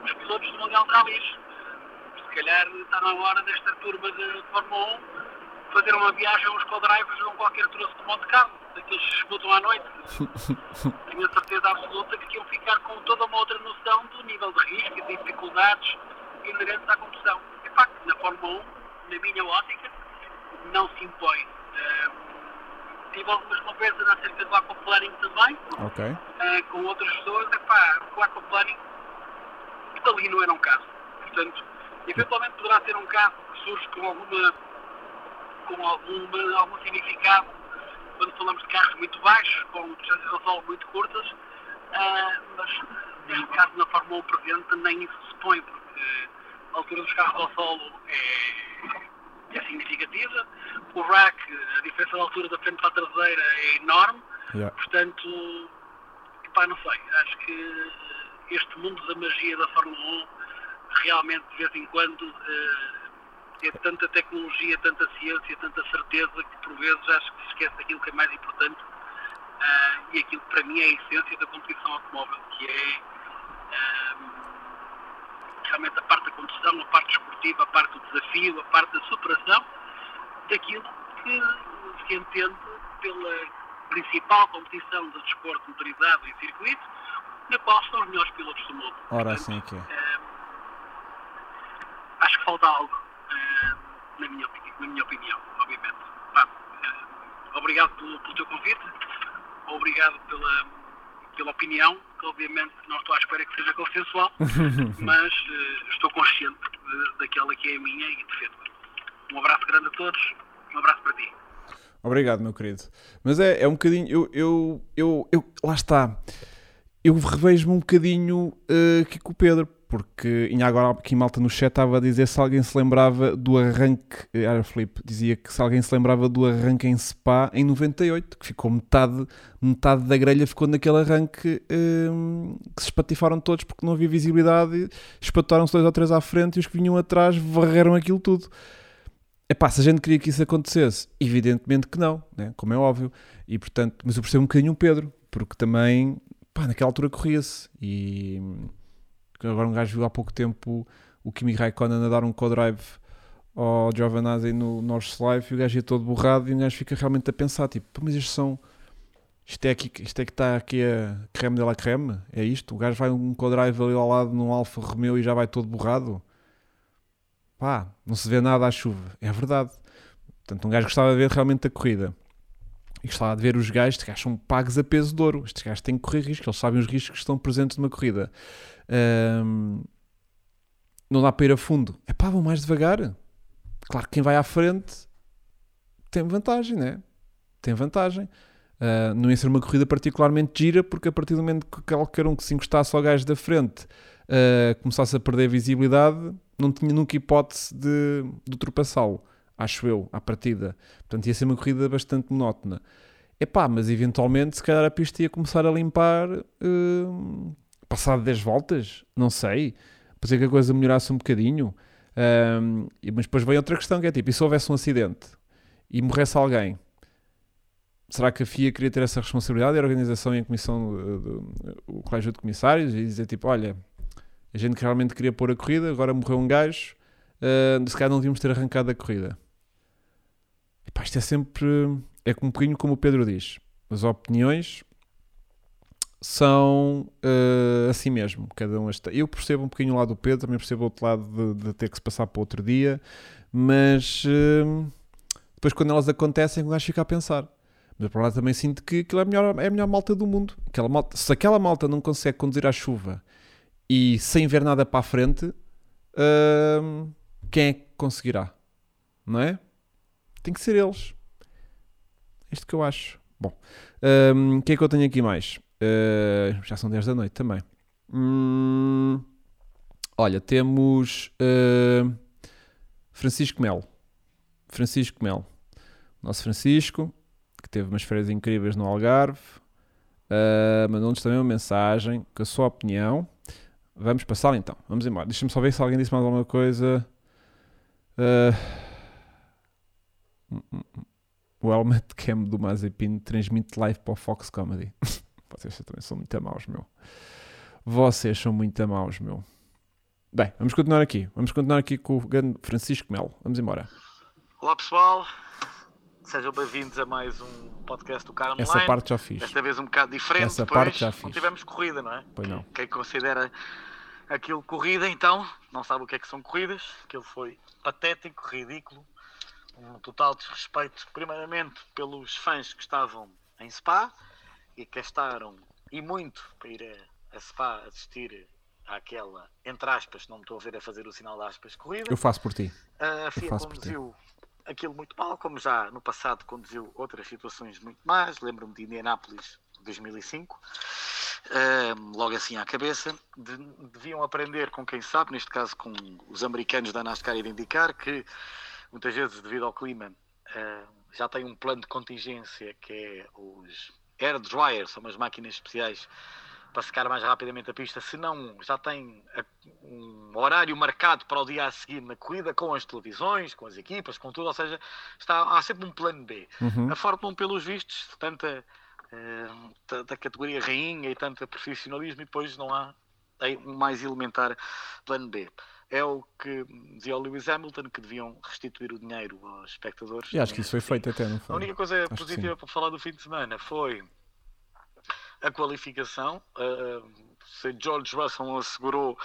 os pilotos do Mundial de Rallys. Se calhar está na hora desta turma de Fórmula 1 fazer uma viagem aos co-drivers num qualquer troço de Monte Carlo, daqueles que escutam à noite. Tenho a certeza absoluta que iam ficar com toda uma outra noção do nível de risco e de dificuldades inerentes à condução. De facto, na Fórmula 1, na minha ótica, não se impõe. Tive algumas conversas acerca do aquaplaning também, okay. uh, com outras pessoas. Epá, o aquaplaning ali não era um caso. Portanto, eventualmente poderá ser um caso que surge com alguma com alguma, algum significado quando falamos de carros muito baixos, com distâncias ao solo muito curtas, uh, mas neste caso na Fórmula 1 presente nem isso se põe, porque a altura dos carros ao solo é, é significativa, o rack, a diferença de altura da frente para a traseira é enorme, yeah. portanto, pá, não sei, acho que este mundo da magia da Fórmula 1 realmente de vez em quando é tanta tecnologia, tanta ciência, tanta certeza que por vezes acho que se esquece daquilo que é mais importante uh, e aquilo que para mim é a essência da competição automóvel, que é uh, realmente a parte da condução, a parte esportiva, a parte do desafio, a parte da superação daquilo que se entende pela principal competição de desporto motorizado em circuito, na qual estão os melhores pilotos do mundo. Ora, Portanto, assim que é. Uh, acho que falta algo na, minha, na minha opinião, obviamente. uh, obrigado pelo, pelo teu convite, obrigado pela, pela opinião, que obviamente não estou à espera que seja consensual, mas uh, estou consciente de, daquela que é a minha e defendo. Um abraço grande a todos, um abraço para ti. Obrigado, meu querido. Mas é, é um bocadinho. Eu, eu, eu, eu lá está. Eu revejo-me um bocadinho uh, aqui com o Pedro, porque e agora aqui malta no chat estava a dizer se alguém se lembrava do arranque, era Felipe, dizia que se alguém se lembrava do arranque em Spa em 98, que ficou metade, metade da grelha ficou naquele arranque hum, que se espatifaram todos porque não havia visibilidade, espataram-se dois ou três à frente e os que vinham atrás varreram aquilo tudo. É pá, se a gente queria que isso acontecesse, evidentemente que não, né? como é óbvio, e portanto, mas eu percebo um bocadinho o Pedro, porque também, pá, naquela altura corria-se e Agora um gajo viu há pouco tempo o Kimi Raikkonen a dar um co-drive ao Giovanazzi no North Life e o gajo ia todo borrado e o gajo fica realmente a pensar, tipo, mas isto são... Isto é, aqui, isto é que está aqui a creme de la creme? É isto? O gajo vai um co-drive ali ao lado num Alfa Romeo e já vai todo borrado? Pá, não se vê nada à chuva. É verdade. Portanto, um gajo gostava de ver realmente a corrida. E gostava de ver os gajos, estes gajos são pagos a peso de ouro. Estes gajos têm que correr riscos, eles sabem os riscos que estão presentes numa corrida. Um, não dá para ir a fundo. É pá, vão mais devagar. Claro que quem vai à frente tem vantagem, né? Tem vantagem. Uh, não ia ser uma corrida particularmente gira, porque a partir do momento que qualquer um que se encostasse ao gajo da frente uh, começasse a perder visibilidade, não tinha nunca hipótese de, de ultrapassá-lo, acho eu, à partida. Portanto, ia ser uma corrida bastante monótona. Epá, mas eventualmente, se calhar a pista ia começar a limpar uh, passado 10 voltas, não sei, para ser que a coisa melhorasse um bocadinho. Mas depois vem outra questão que é tipo, e se houvesse um acidente e morresse alguém, será que a FIA queria ter essa responsabilidade? A organização e a comissão, do, o colégio de comissários, e dizer tipo, olha, a gente realmente queria pôr a corrida, agora morreu um gajo, uh, se calhar não devíamos ter arrancado a corrida. E pá, isto é sempre, é um bocadinho como o Pedro diz, as opiniões são uh, assim mesmo. Cada um está... Eu percebo um bocadinho o lado do Pedro, também percebo o outro lado de, de ter que se passar para outro dia, mas uh, depois quando elas acontecem, o gajo fica a pensar. Mas por lado também sinto que aquilo é a melhor, é a melhor malta do mundo. Aquela malta, se aquela malta não consegue conduzir à chuva e sem ver nada para a frente, uh, quem é que conseguirá? Não é? Tem que ser eles. É isto que eu acho. Bom, o que é que eu tenho aqui mais? Uh, já são 10 da noite também. Hum, olha, temos uh, Francisco Melo. Francisco Melo. Nosso Francisco, que teve umas férias incríveis no Algarve, uh, mandou-nos também uma mensagem com a sua opinião. Vamos passar então, vamos embora. Deixa-me só ver se alguém disse mais alguma coisa. Uh, o Helmet Cam do Mazepin transmite live para o Fox Comedy. Vocês também são muito maus, meu. Vocês são muito maus, meu. Bem, vamos continuar aqui. Vamos continuar aqui com o grande Francisco Melo. Vamos embora. Olá pessoal, sejam bem-vindos a mais um podcast do Carmo Essa parte já fiz. Desta vez um bocado diferente. Essa parte já fiz. Não tivemos corrida, não é? Pois não. Quem considera aquilo corrida, então, não sabe o que é que são corridas. Aquilo foi patético, ridículo. Um total desrespeito, primeiramente, pelos fãs que estavam em Spa e que gastaram e muito para ir a, a Spa assistir àquela, entre aspas, não me estou a ver a fazer o sinal de aspas, corrida. Eu faço por ti. A FIA conduziu aquilo muito mal, como já no passado conduziu outras situações muito más. Lembro-me de Indianápolis 2005. Um, logo assim à cabeça, de, deviam aprender com quem sabe, neste caso com os americanos da NASCAR e de indicar que muitas vezes devido ao clima uh, já tem um plano de contingência que é os air dryers, são umas máquinas especiais para secar mais rapidamente a pista, se não já tem um horário marcado para o dia a seguir na corrida, com as televisões, com as equipas, com tudo, ou seja, está, há sempre um plano B. Uhum. A Fórmula 1, pelos vistos, tanta, uh, tanta categoria rainha e tanto profissionalismo, e depois não há um mais elementar plano B. É o que dizia o Lewis Hamilton, que deviam restituir o dinheiro aos espectadores. E acho que isso foi feito até, não foi? A única coisa acho positiva para falar do fim de semana foi a qualificação. Uh, se George Russell assegurou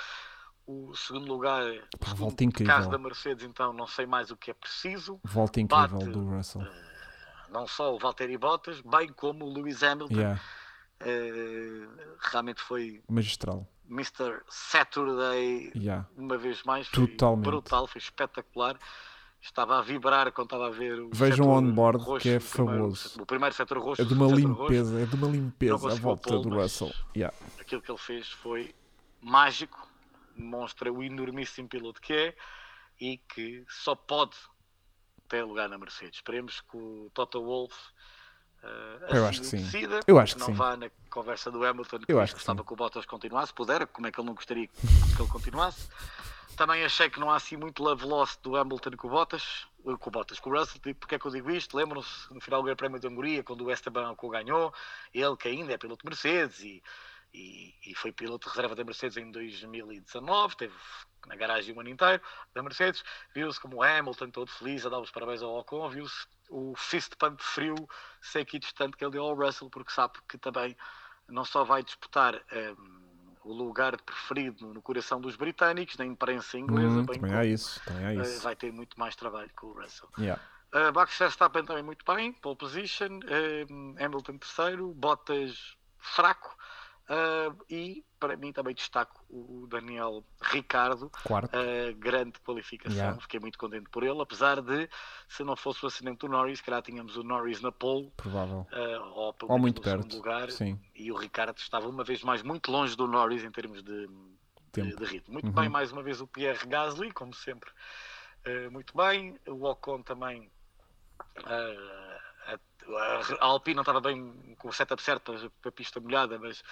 o segundo lugar Pá, volta incrível. caso da Mercedes, então não sei mais o que é preciso. Volta incrível Bate, do Russell. Uh, não só o Valtteri Bottas, bem como o Lewis Hamilton. Yeah. Uh, realmente foi magistral. Mr. Saturday, yeah. uma vez mais, foi Totalmente. brutal, foi espetacular estava a vibrar quando estava a ver o Vejam o on-board que é primeiro, fabuloso. O primeiro setor roxo. É de uma limpeza, roxo, é de uma limpeza a volta do Russell. Yeah. Aquilo que ele fez foi mágico, demonstra o enormíssimo piloto que é e que só pode ter lugar na Mercedes. Esperemos que o Toto Wolff uh, eu acho que sim. Decida, eu acho que não sim. vá na conversa do Hamilton que eu acho que gostava sim. que o Bottas continuasse, pudera, como é que ele não gostaria que ele continuasse. Também achei que não há assim muito love lost do Hamilton com o Bottas, com o Bottas, com o Russell. Tipo, porque é que eu digo isto? Lembram-se no final do Grande Prémio de Hungria, quando o Esteban ganhou, ele que ainda é piloto Mercedes e, e, e, foi piloto de reserva da Mercedes em 2019, teve na garagem um ano inteiro da Mercedes. Viu-se como o Hamilton todo feliz a dar os parabéns ao Ocon, viu-se o fist pump frio, seco e distante que ele deu ao Russell, porque sabe que também não só vai disputar. Um, o lugar preferido no coração dos britânicos, na imprensa inglesa. Hum, bem também há isso, também há isso. Vai ter muito mais trabalho com o Russell. Yeah. Uh, Max Verstappen também muito bem, pole position, uh, Hamilton terceiro, Bottas fraco. Uh, e para mim também destaco o Daniel Ricardo, uh, grande qualificação, yeah. fiquei muito contente por ele, apesar de se não fosse o acidente do Norris, se calhar tínhamos o Norris na pole, provável, uh, ou, ou muito perto, lugar, Sim. e o Ricardo estava uma vez mais muito longe do Norris em termos de, de, de ritmo. Muito uhum. bem, mais uma vez o Pierre Gasly, como sempre, muito bem, o Ocon também a Alpine não estava bem com o setup certo para a pista molhada, mas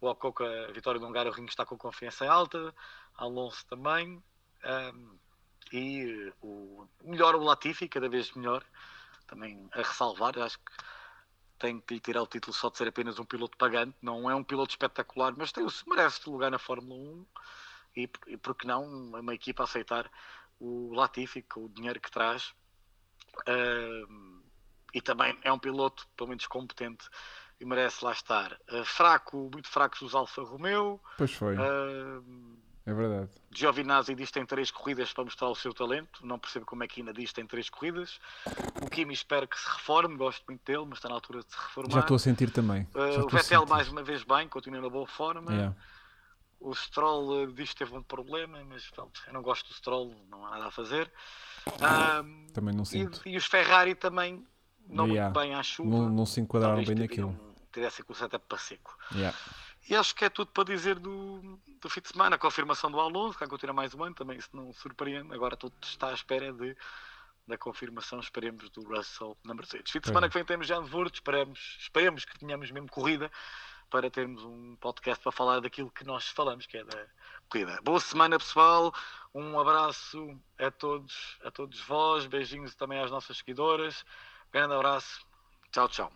o Ocon a vitória do Hungaroring Ring está com confiança alta, Alonso também, um, e o melhor o Latifi, cada vez melhor, também a ressalvar, acho que tem que lhe tirar o título só de ser apenas um piloto pagante, não é um piloto espetacular, mas tem, merece lugar na Fórmula 1 e, e por que não uma equipa aceitar o Latifi com o dinheiro que traz. E também é um piloto, pelo menos competente, e merece lá estar. Uh, fraco, muito fracos os Alfa Romeo. Pois foi. Uh, é verdade. Giovinazzi diz que tem três corridas para mostrar o seu talento. Não percebo como é que ainda diz que tem três corridas. O Kimi espero que se reforme, gosto muito dele, mas está na altura de se reformar. Já estou a sentir também. Uh, o Vettel mais uma vez bem, continua na boa forma. Yeah. O Stroll diz que teve um problema, mas pronto, eu não gosto do Stroll, não há nada a fazer. também não sinto. E, e os Ferrari também não yeah. muito bem à chuva. Não, não se enquadraram bem naquilo. Tivessem com o setup para seco. Yeah. E acho que é tudo para dizer do, do fim de semana. A confirmação do Alonso, que vai continuar mais um ano, também se não surpreende. Agora tudo está à espera de da confirmação, esperemos, do Russell na Mercedes. Fim de semana que vem temos já Zandvoort, esperemos, esperemos que tenhamos mesmo corrida para termos um podcast para falar daquilo que nós falamos, que é da corrida. Boa semana, pessoal. Um abraço a todos, a todos vós. Beijinhos também às nossas seguidoras. Grande abraço. Tchau, tchau.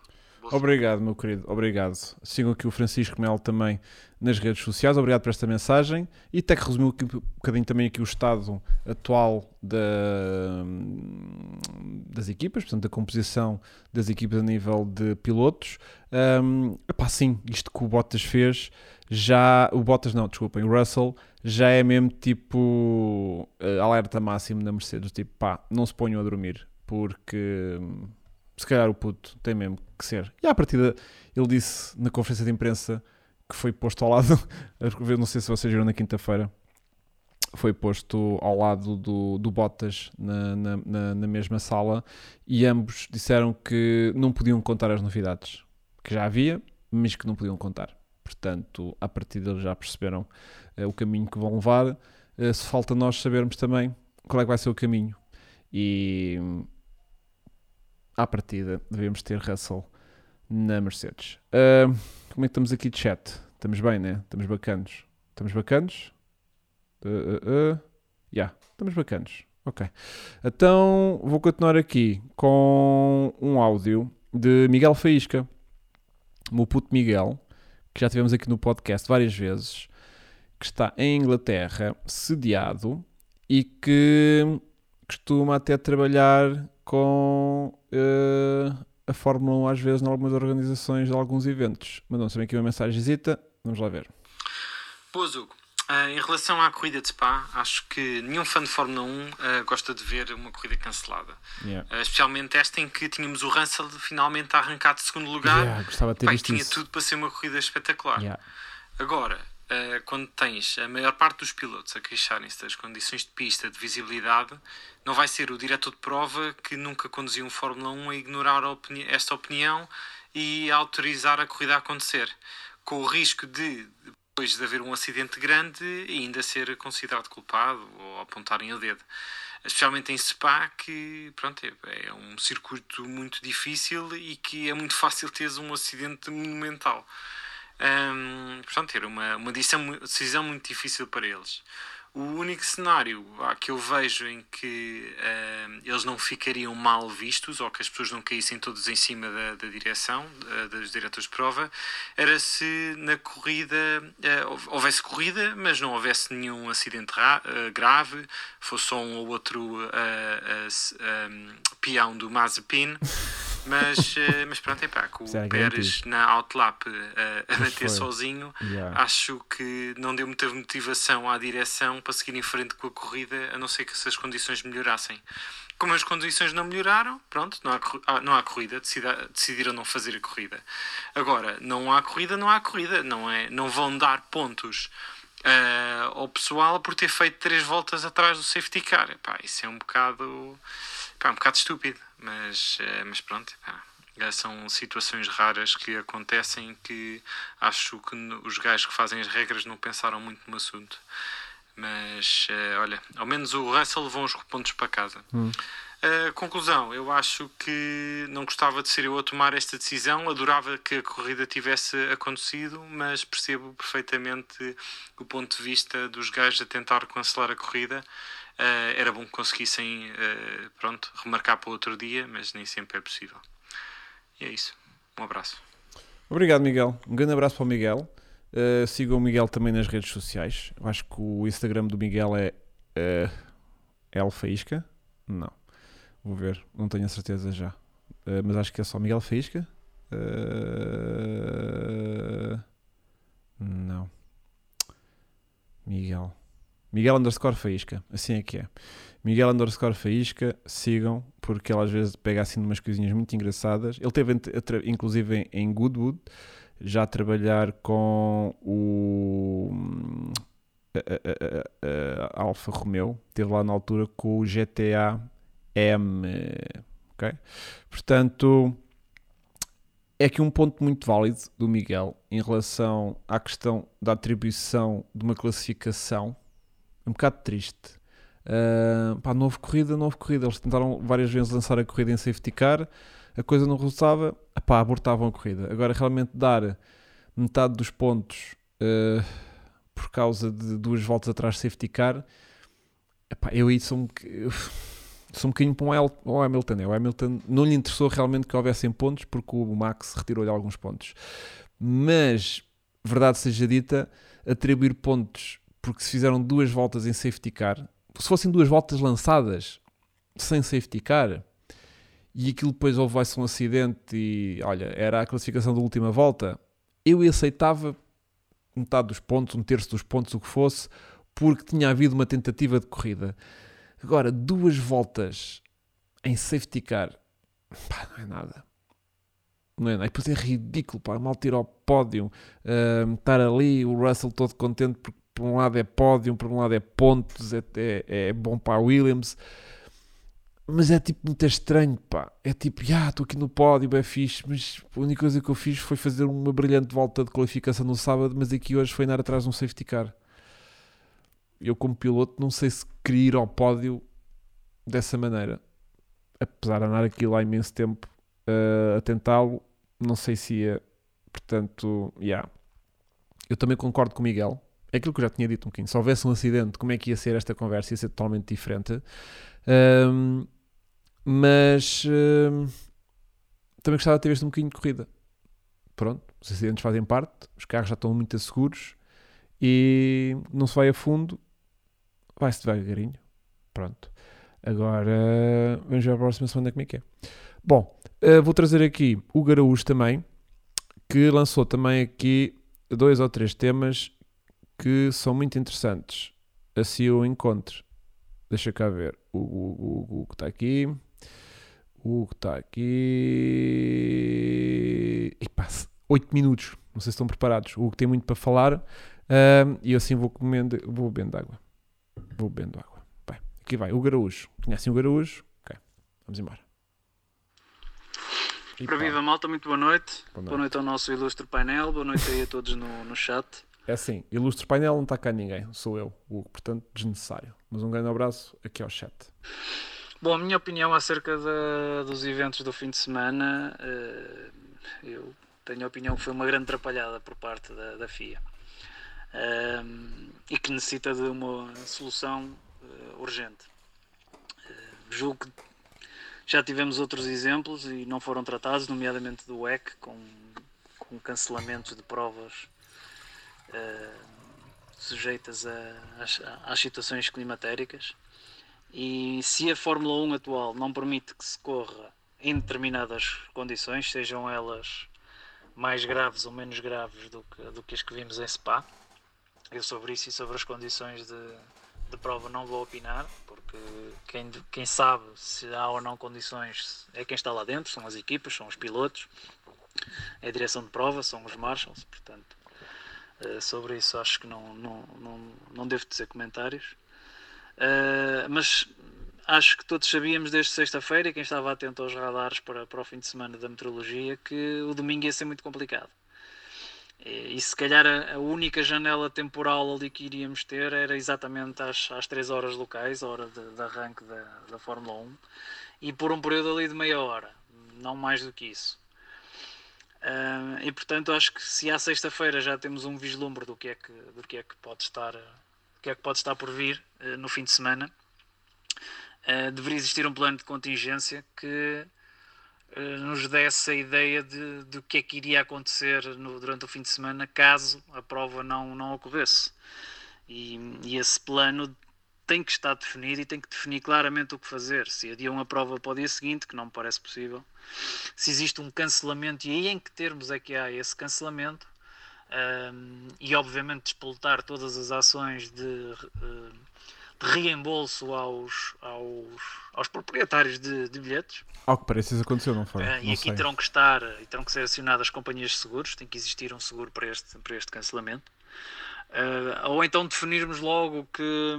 Obrigado, meu querido. Obrigado. Sigam aqui o Francisco Melo também nas redes sociais. Obrigado por esta mensagem. E até que resumiu aqui, um bocadinho também aqui o estado atual da, das equipas, portanto, da composição das equipas a nível de pilotos. Um, epá, sim, isto que o Bottas fez já. O Bottas não, desculpem, o Russell já é mesmo tipo uh, alerta máximo na Mercedes. Tipo, pá, não se ponham a dormir porque se calhar o puto tem mesmo que ser. E à partida, ele disse na conferência de imprensa que foi posto ao lado, não sei se vocês viram na quinta-feira, foi posto ao lado do, do Bottas na, na, na, na, mesma sala e ambos disseram que não podiam contar as novidades, que já havia, mas que não podiam contar. Portanto, à partida eles já perceberam uh, o caminho que vão levar. Uh, se falta nós sabermos também qual é que vai ser o caminho. E à partida devemos ter Russell na Mercedes. Uh, como é que estamos aqui de chat? Estamos bem, né? Estamos bacanos. Estamos bacanos? Uh, uh, uh. Yeah, estamos bacanos. Ok. Então vou continuar aqui com um áudio de Miguel Faísca, meu puto Miguel, que já tivemos aqui no podcast várias vezes, que está em Inglaterra, sediado e que costuma até trabalhar com uh, a Fórmula 1 às vezes em algumas organizações de alguns eventos. Mandou-nos também aqui uma mensagem, vamos lá ver. Boas, Hugo. Uh, em relação à corrida de Spa, acho que nenhum fã de Fórmula 1 uh, gosta de ver uma corrida cancelada. Yeah. Uh, especialmente esta em que tínhamos o Russell finalmente a arrancar de segundo lugar. Yeah, gostava de ter Pai, visto tinha isso. tudo para ser uma corrida espetacular. Yeah. Agora, uh, quando tens a maior parte dos pilotos a queixarem-se das condições de pista, de visibilidade, não vai ser o diretor de prova que nunca conduziu um Fórmula 1 a ignorar a opini esta opinião e a autorizar a corrida a acontecer, com o risco de, depois de haver um acidente grande, ainda ser considerado culpado ou apontarem o dedo. Especialmente em Spa, que pronto, é, é, um circuito muito difícil e que é muito fácil teres um acidente monumental um, portanto, ter uma, uma decisão, decisão muito difícil para eles. O único cenário ah, que eu vejo em que eles não ficariam mal vistos ou que as pessoas não caíssem todos em cima da, da direção, dos diretores de prova, era se na corrida uh, houvesse corrida, mas não houvesse nenhum acidente grave, fosse só um ou outro um, peão do Mazepin. Mas, mas pronto, é pá, com o Pérez na outlap a, a bater sozinho, yeah. acho que não deu muita motivação à direção para seguir em frente com a corrida, a não ser que essas condições melhorassem. Como as condições não melhoraram, pronto, não há, ah, não há corrida, decidiram não fazer a corrida. Agora, não há corrida, não há corrida, não, é, não vão dar pontos uh, ao pessoal por ter feito três voltas atrás do safety car. Epá, isso é um bocado, epá, um bocado estúpido, mas, uh, mas pronto. Epá são situações raras que acontecem que acho que os gajos que fazem as regras não pensaram muito no assunto. Mas uh, olha, ao menos o Russell levou uns pontos para casa. Hum. Uh, conclusão, eu acho que não gostava de ser eu a tomar esta decisão, adorava que a corrida tivesse acontecido, mas percebo perfeitamente o ponto de vista dos gajos a tentar cancelar a corrida. Uh, era bom que conseguissem uh, pronto, remarcar para outro dia, mas nem sempre é possível. E é isso. Um abraço. Obrigado, Miguel. Um grande abraço para o Miguel. Uh, sigam o Miguel também nas redes sociais. Eu acho que o Instagram do Miguel é uh, El Faísca. Não. Vou ver, não tenho a certeza já. Uh, mas acho que é só Miguel Faísca. Uh, não. Miguel. Miguel underscore Faísca. Assim é que é. Miguel underscore Faísca. Sigam, porque ele às vezes pega assim umas coisinhas muito engraçadas. Ele teve inclusive em Goodwood já trabalhar com o a, Alfa Romeo, teve lá na altura com o GTA M, ok? Portanto, é aqui um ponto muito válido do Miguel em relação à questão da atribuição de uma classificação, um bocado triste. Uh, pá, houve corrida, houve corrida. Eles tentaram várias vezes lançar a corrida em safety car, a coisa não resultava, pá, abortavam a corrida. Agora, realmente, dar metade dos pontos uh, por causa de duas voltas atrás de safety car, eu aí sou um, sou um bocadinho para o Hamilton. É, o Hamilton não lhe interessou realmente que houvessem pontos porque o Max retirou-lhe alguns pontos. Mas, verdade seja dita, atribuir pontos porque se fizeram duas voltas em safety car, se fossem duas voltas lançadas sem safety car e aquilo depois houve um acidente e olha, era a classificação da última volta, eu aceitava metade dos pontos, um terço dos pontos, o que fosse, porque tinha havido uma tentativa de corrida. Agora, duas voltas em safety car, pá, não é nada. Não é. E depois é ridículo, pá, mal tiro ao pódio, uh, estar ali, o Russell todo contente por um lado é pódio, por um lado é pontos, é, é, é bom para a Williams. Mas é tipo muito estranho, pá. É tipo, ah, estou aqui no pódio, é fixe, mas a única coisa que eu fiz foi fazer uma brilhante volta de qualificação no sábado, mas aqui hoje foi andar atrás de um safety car. Eu, como piloto, não sei se queria ir ao pódio dessa maneira. Apesar de andar aqui lá imenso tempo uh, a tentá-lo, não sei se ia. Portanto, já. Yeah. Eu também concordo com o Miguel. Aquilo que eu já tinha dito um bocadinho. Se houvesse um acidente, como é que ia ser esta conversa? Ia ser totalmente diferente. Um, mas uh, também gostava de ter visto um bocadinho de corrida. Pronto, os acidentes fazem parte, os carros já estão muito seguros e não se vai a fundo, vai-se devagarinho. Pronto. Agora vamos ver a próxima semana como é que é. Bom, uh, vou trazer aqui o Garaújo também, que lançou também aqui dois ou três temas que são muito interessantes. Assim eu encontro. Deixa cá ver. O que está aqui. O que está aqui. E passa 8 minutos. Não sei se estão preparados. O que tem muito para falar. Uh, e assim vou comendo. Vou bebendo água. Vou bebendo água. Vai. Aqui vai. O Garaújo. Conhecem o Garaújo? Ok. Vamos embora. Para viva malta, muito boa noite. boa noite. Boa noite ao nosso ilustre painel. Boa noite aí a todos no, no chat. É assim, ilustre painel, não está cá ninguém, sou eu, o portanto, desnecessário. Mas um grande abraço aqui ao chat. Bom, a minha opinião acerca de, dos eventos do fim de semana, uh, eu tenho a opinião que foi uma grande atrapalhada por parte da, da FIA uh, e que necessita de uma solução uh, urgente. julgo que já tivemos outros exemplos e não foram tratados, nomeadamente do WEC, com, com de provas uh, sujeitas a, às, às, situações climatéricas. E se a Fórmula 1 atual não permite que se corra em determinadas condições, sejam elas mais graves ou menos graves do que, do que as que vimos em Spa, eu sobre isso e sobre as condições de, de prova não vou opinar, porque quem, quem sabe se há ou não condições é quem está lá dentro, são as equipas, são os pilotos, é a direção de prova, são os marshals, portanto Uh, sobre isso acho que não, não, não, não devo dizer comentários. Uh, mas acho que todos sabíamos desde sexta-feira, quem estava atento aos radares para, para o fim de semana da meteorologia, que o domingo ia ser muito complicado. E, e se calhar a, a, única janela temporal ali que iríamos ter era exatamente às, às 3 horas locais, hora de, de arranque da, da Fórmula 1, e por um período ali de meia hora, não mais do que isso. Uh, e portanto acho que se à sexta-feira já temos um vislumbre do que é que, do que, é que pode estar do que é que pode estar por vir uh, no fim de semana, uh, deveria existir um plano de contingência que nos desse a ideia de, do que é que iria acontecer no, durante o fim de semana caso a prova não, não ocorresse. E, e esse plano tem que estar definido e tem que definir claramente o que fazer. Se adiam a prova para o dia seguinte, que não me parece possível, se existe um cancelamento e aí em que termos é que há esse cancelamento, um, e obviamente despoltar todas as ações de, uh, de reembolso aos, aos, aos proprietários de, de, bilhetes. Ao que parece isso aconteceu, não foi? Uh, e aqui sei. terão que estar e terão que ser acionadas as companhias de seguros, tem que existir um seguro para este, para este cancelamento. Uh, ou então definirmos logo que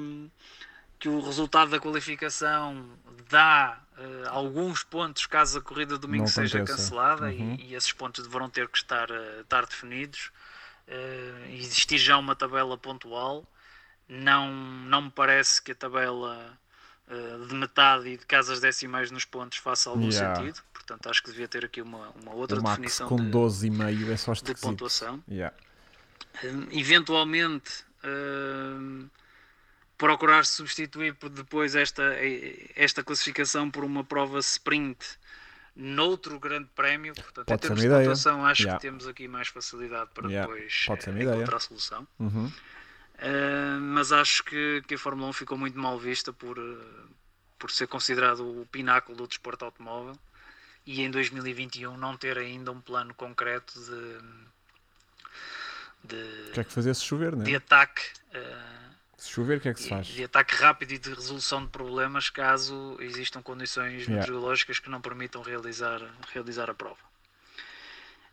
que o resultado da qualificação dá uh, alguns pontos caso a corrida de domingo seja cancelada uhum. e, e, esses pontos deverão ter que estar, uh, estar definidos. Uh, existir já uma tabela pontual não, não me parece que a tabela uh, de metade e de casas decimais nos pontos faça algum yeah. sentido. Portanto, acho que devia ter aqui uma, uma outra o definição com de, 12,5 é só de pontuação. Yeah. Uh, eventualmente, uh, procurar substituir depois esta, esta classificação por uma prova sprint noutro grande prémio. Portanto, Pode em termos de pontuação, acho yeah. que temos aqui mais facilidade para yeah. depois eh, encontrar a solução. Uhum. Uh, mas acho que, que a Fórmula 1 ficou muito mal vista por, uh, por ser considerado o pináculo do desporto automóvel e em 2021 não ter ainda um plano concreto de, de, que é que fazer se chover, né? de ataque. Uh, se chover, o que é que se faz? De ataque rápido e de resolução de problemas caso existam condições yeah. meteorológicas que não permitam realizar, realizar a prova.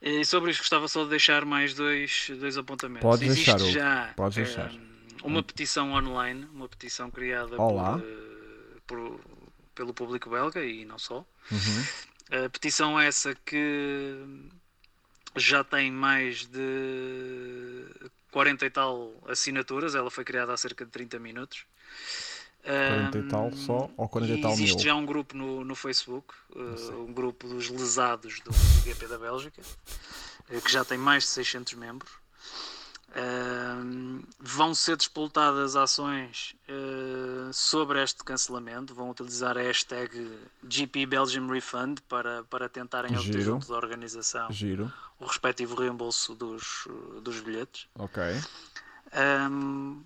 E sobre isto gostava só de deixar mais dois, dois apontamentos. Pode Existe deixar, já Pode deixar. Um, uma petição online, uma petição criada por, por, pelo público belga e não só. Uhum. A petição essa que já tem mais de 40 e tal assinaturas, ela foi criada há cerca de 30 minutos. 40 e tal só ou 40 e tal existe mil? já um grupo no, no Facebook, uh, um grupo dos lesados do, do GP da Bélgica, uh, que já tem mais de 600 membros. Uh, vão ser despoltadas ações sobre este cancelamento, vão utilizar a hashtag GP Belgium Refund para, para tentarem obter junto da organização Giro. o respectivo reembolso dos, dos bilhetes. Ok. Um,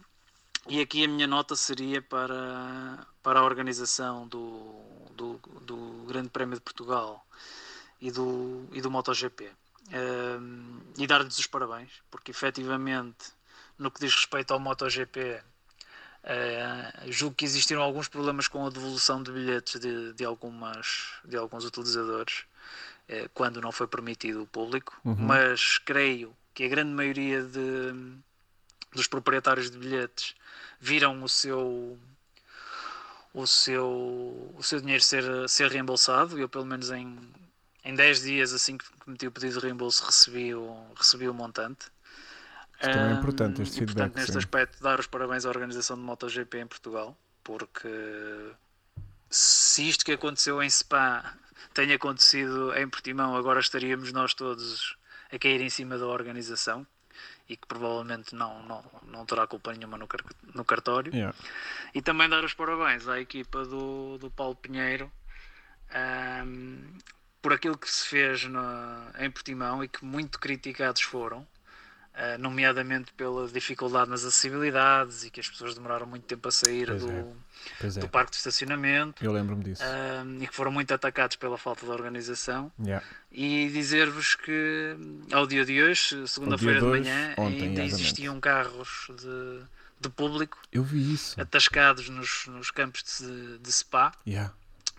e aqui a minha nota seria para, para a organização do, do, do Grande Prémio de Portugal e do, e do MotoGP. Um, e dar-lhes os parabéns, porque efetivamente, no que diz respeito ao MotoGP, uh, julgo que existiram alguns problemas com a devolução de bilhetes de, de, algumas, de alguns utilizadores uh, quando não foi permitido o público, Uhum. mas creio que a grande maioria de, dos proprietários de bilhetes viram o seu o seu o seu dinheiro ser ser reembolsado eu pelo menos em em 10 dias assim que meti o pedido de reembolso recebi o recebi o montante Isto também é importante, este e, portanto, feedback, neste sim. aspecto dar os parabéns à organização de MotoGP em Portugal porque se isto que aconteceu em Spa tenha acontecido em Portimão agora estaríamos nós todos a cair em cima da organização e que provavelmente não, não, não terá culpa nenhuma no, car- no cartório. Yeah. E também dar os parabéns à equipa do, do Paulo Pinheiro ahm, por aquilo que se fez na- em Portimão e que muito criticados foram, ah, nomeadamente pela dificuldade nas acessibilidades e que as pessoas demoraram muito tempo a sair Pois do, é. É. do parque de estacionamento Eu lembro-me disso. ahm, e que foram muito atacados pela falta de organização Yeah. e dizer-vos que ao dia de hoje, segunda-feira de manhã, ontem, ainda existiam carros de, de público Eu vi isso. atascados nos, nos campos de, de Spa, Yeah.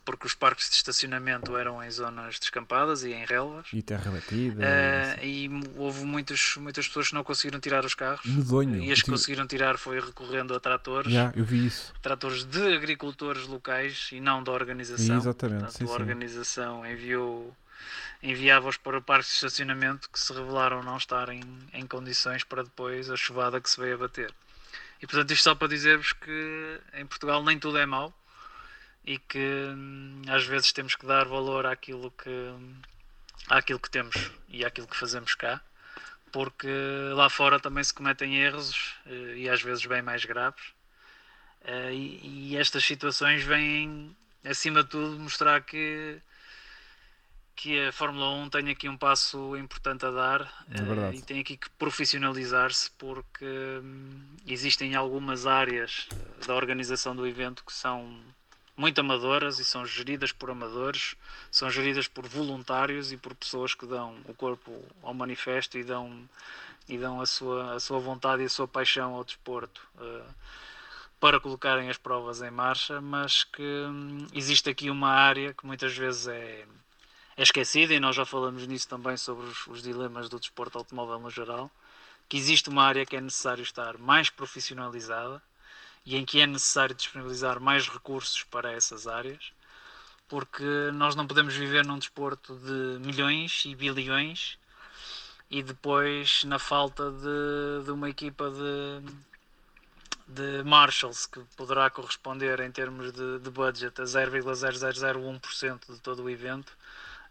Porque os parques de estacionamento eram em zonas descampadas e em relvas. E terra batida. Ah, e houve muitos, muitas pessoas que não conseguiram tirar os carros. Medonho. E as que conseguiram tirar foi recorrendo a tratores, yeah, eu vi isso. tratores de agricultores locais e não da organização. Exatamente, Portanto, sim, a sim. organização enviou enviava-os para parques de estacionamento que se revelaram não estarem em condições para depois a chuvada que se veio a bater. E portanto isto só para dizer-vos que em Portugal nem tudo é mau e que hum, às vezes temos que dar valor àquilo que àquilo que temos e àquilo que fazemos cá porque lá fora também se cometem erros eh, e às vezes bem mais graves. Eh, e, e estas situações vêm acima de tudo mostrar que que a Fórmula 1 tem aqui um passo importante a dar É eh, e tem aqui que profissionalizar-se porque hum, existem algumas áreas da organização do evento que são muito amadoras e são geridas por amadores, são geridas por voluntários e por pessoas que dão o corpo ao manifesto e dão, e dão a, sua, a sua vontade e a sua paixão ao desporto eh, para colocarem as provas em marcha, mas que hum, existe aqui uma área que muitas vezes é, é esquecida e nós já falamos nisso também sobre os, os dilemas do desporto automóvel no geral, que existe uma área que é necessário estar mais profissionalizada e em que é necessário disponibilizar mais recursos para essas áreas, porque nós não podemos viver num desporto de milhões e bilhões e depois na falta de, de uma equipa de, de Marshalls, que poderá corresponder em termos de, de budget a 0,0001% de todo o evento,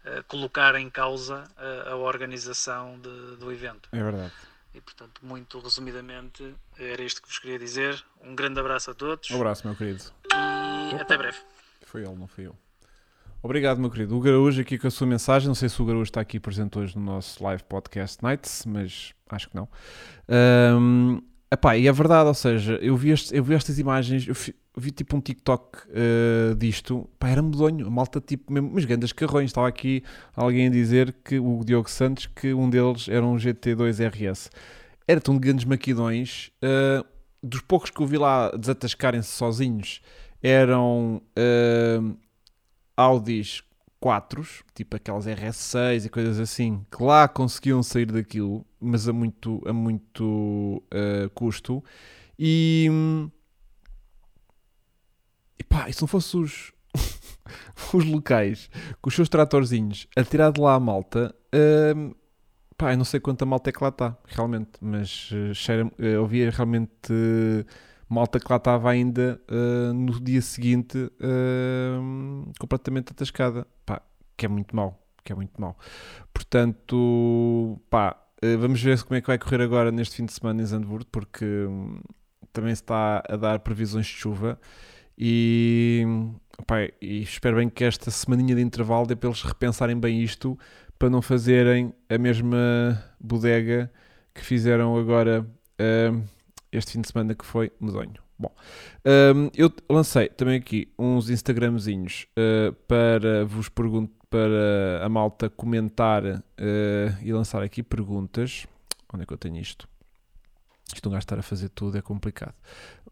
uh, colocar em causa a, a organização de, do evento. É verdade. E portanto, muito resumidamente, era isto que vos queria dizer. Um grande abraço a todos. Um abraço, meu querido. E Opa. até breve. Foi ele, não fui eu. Obrigado, meu querido. O Gaúcho aqui com a sua mensagem. Não sei se o Gaúcho está aqui presente hoje no nosso live podcast Nights, mas acho que não. Um, epá, e é verdade, ou seja, eu vi, este, eu vi estas imagens, eu vi, vi tipo um TikTok uh, disto, pá, era medonho, malta tipo, mesmo, mas grandes carrões. Estava aqui alguém a dizer que o Diogo Santos, que um deles era um GT2 RS. Era tão de grandes maquidões, uh, dos poucos que eu vi lá desatascarem-se sozinhos, eram. Uh, Audis 4, tipo aquelas RS6 e coisas assim, que lá conseguiam sair daquilo, mas a muito, a muito custo. E, e pá, e se não fosse os, os locais com os seus tratorzinhos a tirar de lá a malta, uh, pá, eu não sei quanta malta é que lá está, realmente, mas uh, cheira, uh, eu via realmente. Uh, malta que lá estava ainda no dia seguinte uh, completamente atascada. Pá, que é muito mau. Que é muito mau. Portanto, pá, vamos ver como é que vai correr agora neste fim de semana em Zandvoort, porque um, também se está a dar previsões de chuva. E, pá, e espero bem que esta semaninha de intervalo dê para eles repensarem bem isto para não fazerem a mesma bodega que fizeram agora este fim de semana que foi medonho. Bom, um, eu lancei também aqui uns Instagramzinhos uh, para vos perguntar, para a malta comentar uh, e lançar aqui perguntas. Onde é que eu tenho isto? Isto um gajo estar a fazer tudo é complicado.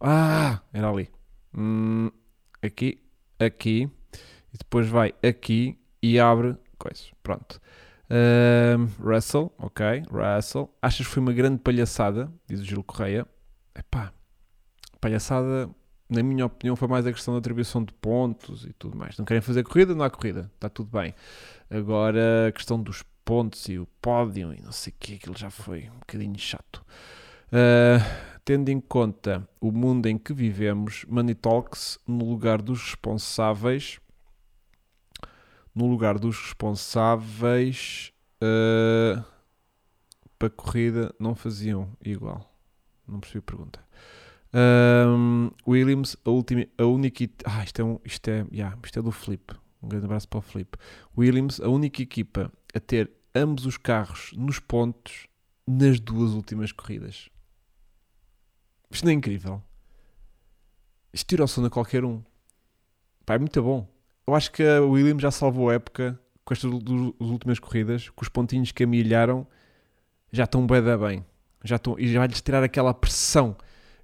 Ah, era ali. Hum, aqui, aqui, e depois vai aqui e abre coisas. Pronto. Uh, Russell, ok, Russell. Achas que foi uma grande palhaçada? Diz o Gil Correia. Epá, palhaçada, na minha opinião, foi mais a questão da atribuição de pontos e tudo mais. Não querem fazer corrida? Não há corrida, está tudo bem. Agora, a questão dos pontos e o pódio e não sei o que, aquilo já foi um bocadinho chato. Uh, tendo em conta o mundo em que vivemos, Money Talks, no lugar dos responsáveis, no lugar dos responsáveis uh, para corrida, não faziam igual. Não percebi a pergunta. Um, Williams, a, última, a única. Ah, isto é, um, isto, é, yeah, isto é do Flip. Um grande abraço para o Flip. Williams, a única equipa a ter ambos os carros nos pontos nas duas últimas corridas. Isto não é incrível. Isto tira o sono a qualquer um. Pá, é muito bom. Eu acho que a Williams já salvou a época com estas últimas corridas, com os pontinhos que amilharam já estão bem da bem já estão, e já vai-lhes tirar aquela pressão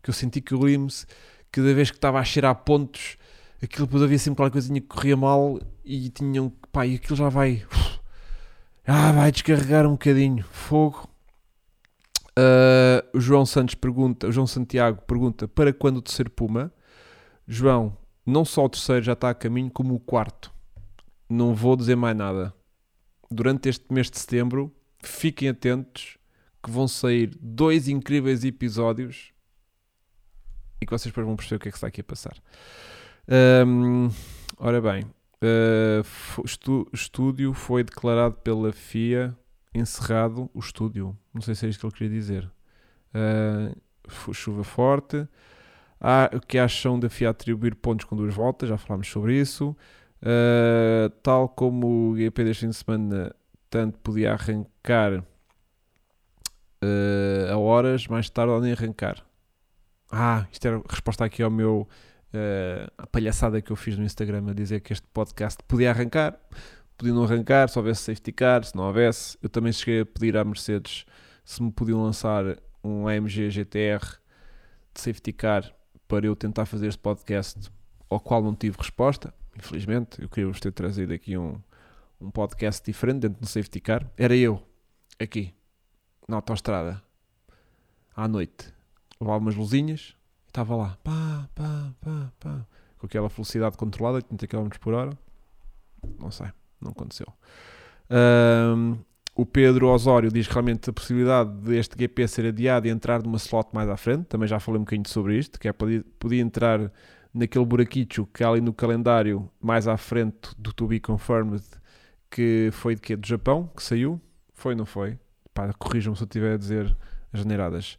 que eu senti que o Williams, cada vez que estava a cheirar pontos, aquilo depois havia sempre aquela coisinha que corria mal e tinham, pá, e aquilo já vai, ah, vai descarregar um bocadinho, fogo. Uh, o João Santos pergunta, o João Santiago pergunta para quando o terceiro Puma? João, não só o terceiro já está a caminho, como o quarto. Não vou dizer mais nada. Durante este mês de setembro, fiquem atentos que vão sair dois incríveis episódios e que vocês depois vão perceber o que é que está aqui a passar. Um, ora bem, uh, estúdio foi declarado pela FIA encerrado. O estúdio, não sei se é isto que ele queria dizer. Uh, chuva forte. Ah, o que acham da FIA atribuir pontos com duas voltas? Já falámos sobre isso. Uh, tal como o GP deste fim de semana, tanto podia arrancar uh, a horas mais tarde ou nem arrancar. Ah, isto era a resposta aqui ao meu uh, palhaçada que eu fiz no Instagram a dizer que este podcast podia arrancar, podia não arrancar, se houvesse safety car, se não houvesse. Eu também cheguei a pedir à Mercedes se me podiam lançar um AMG GTR de safety car para eu tentar fazer este podcast, ao qual não tive resposta. Infelizmente, eu queria vos ter trazido aqui um, um podcast diferente dentro do safety car. Era eu, aqui, na autostrada à noite. Levava umas luzinhas e estava lá, pá, pá, pá, pá, com aquela velocidade controlada, 80 km por hora. Não sei, não aconteceu. Um, o Pedro Osório diz realmente a possibilidade deste GP ser adiado e entrar numa slot mais à frente. Também já falei um bocadinho sobre isto, que é podia, podia entrar naquele buraquicho que há ali no calendário mais à frente do To Be Confirmed, que foi de quê? Do Japão, que saiu? Foi, não foi? Corrijam-me se eu estiver a dizer as neiradas.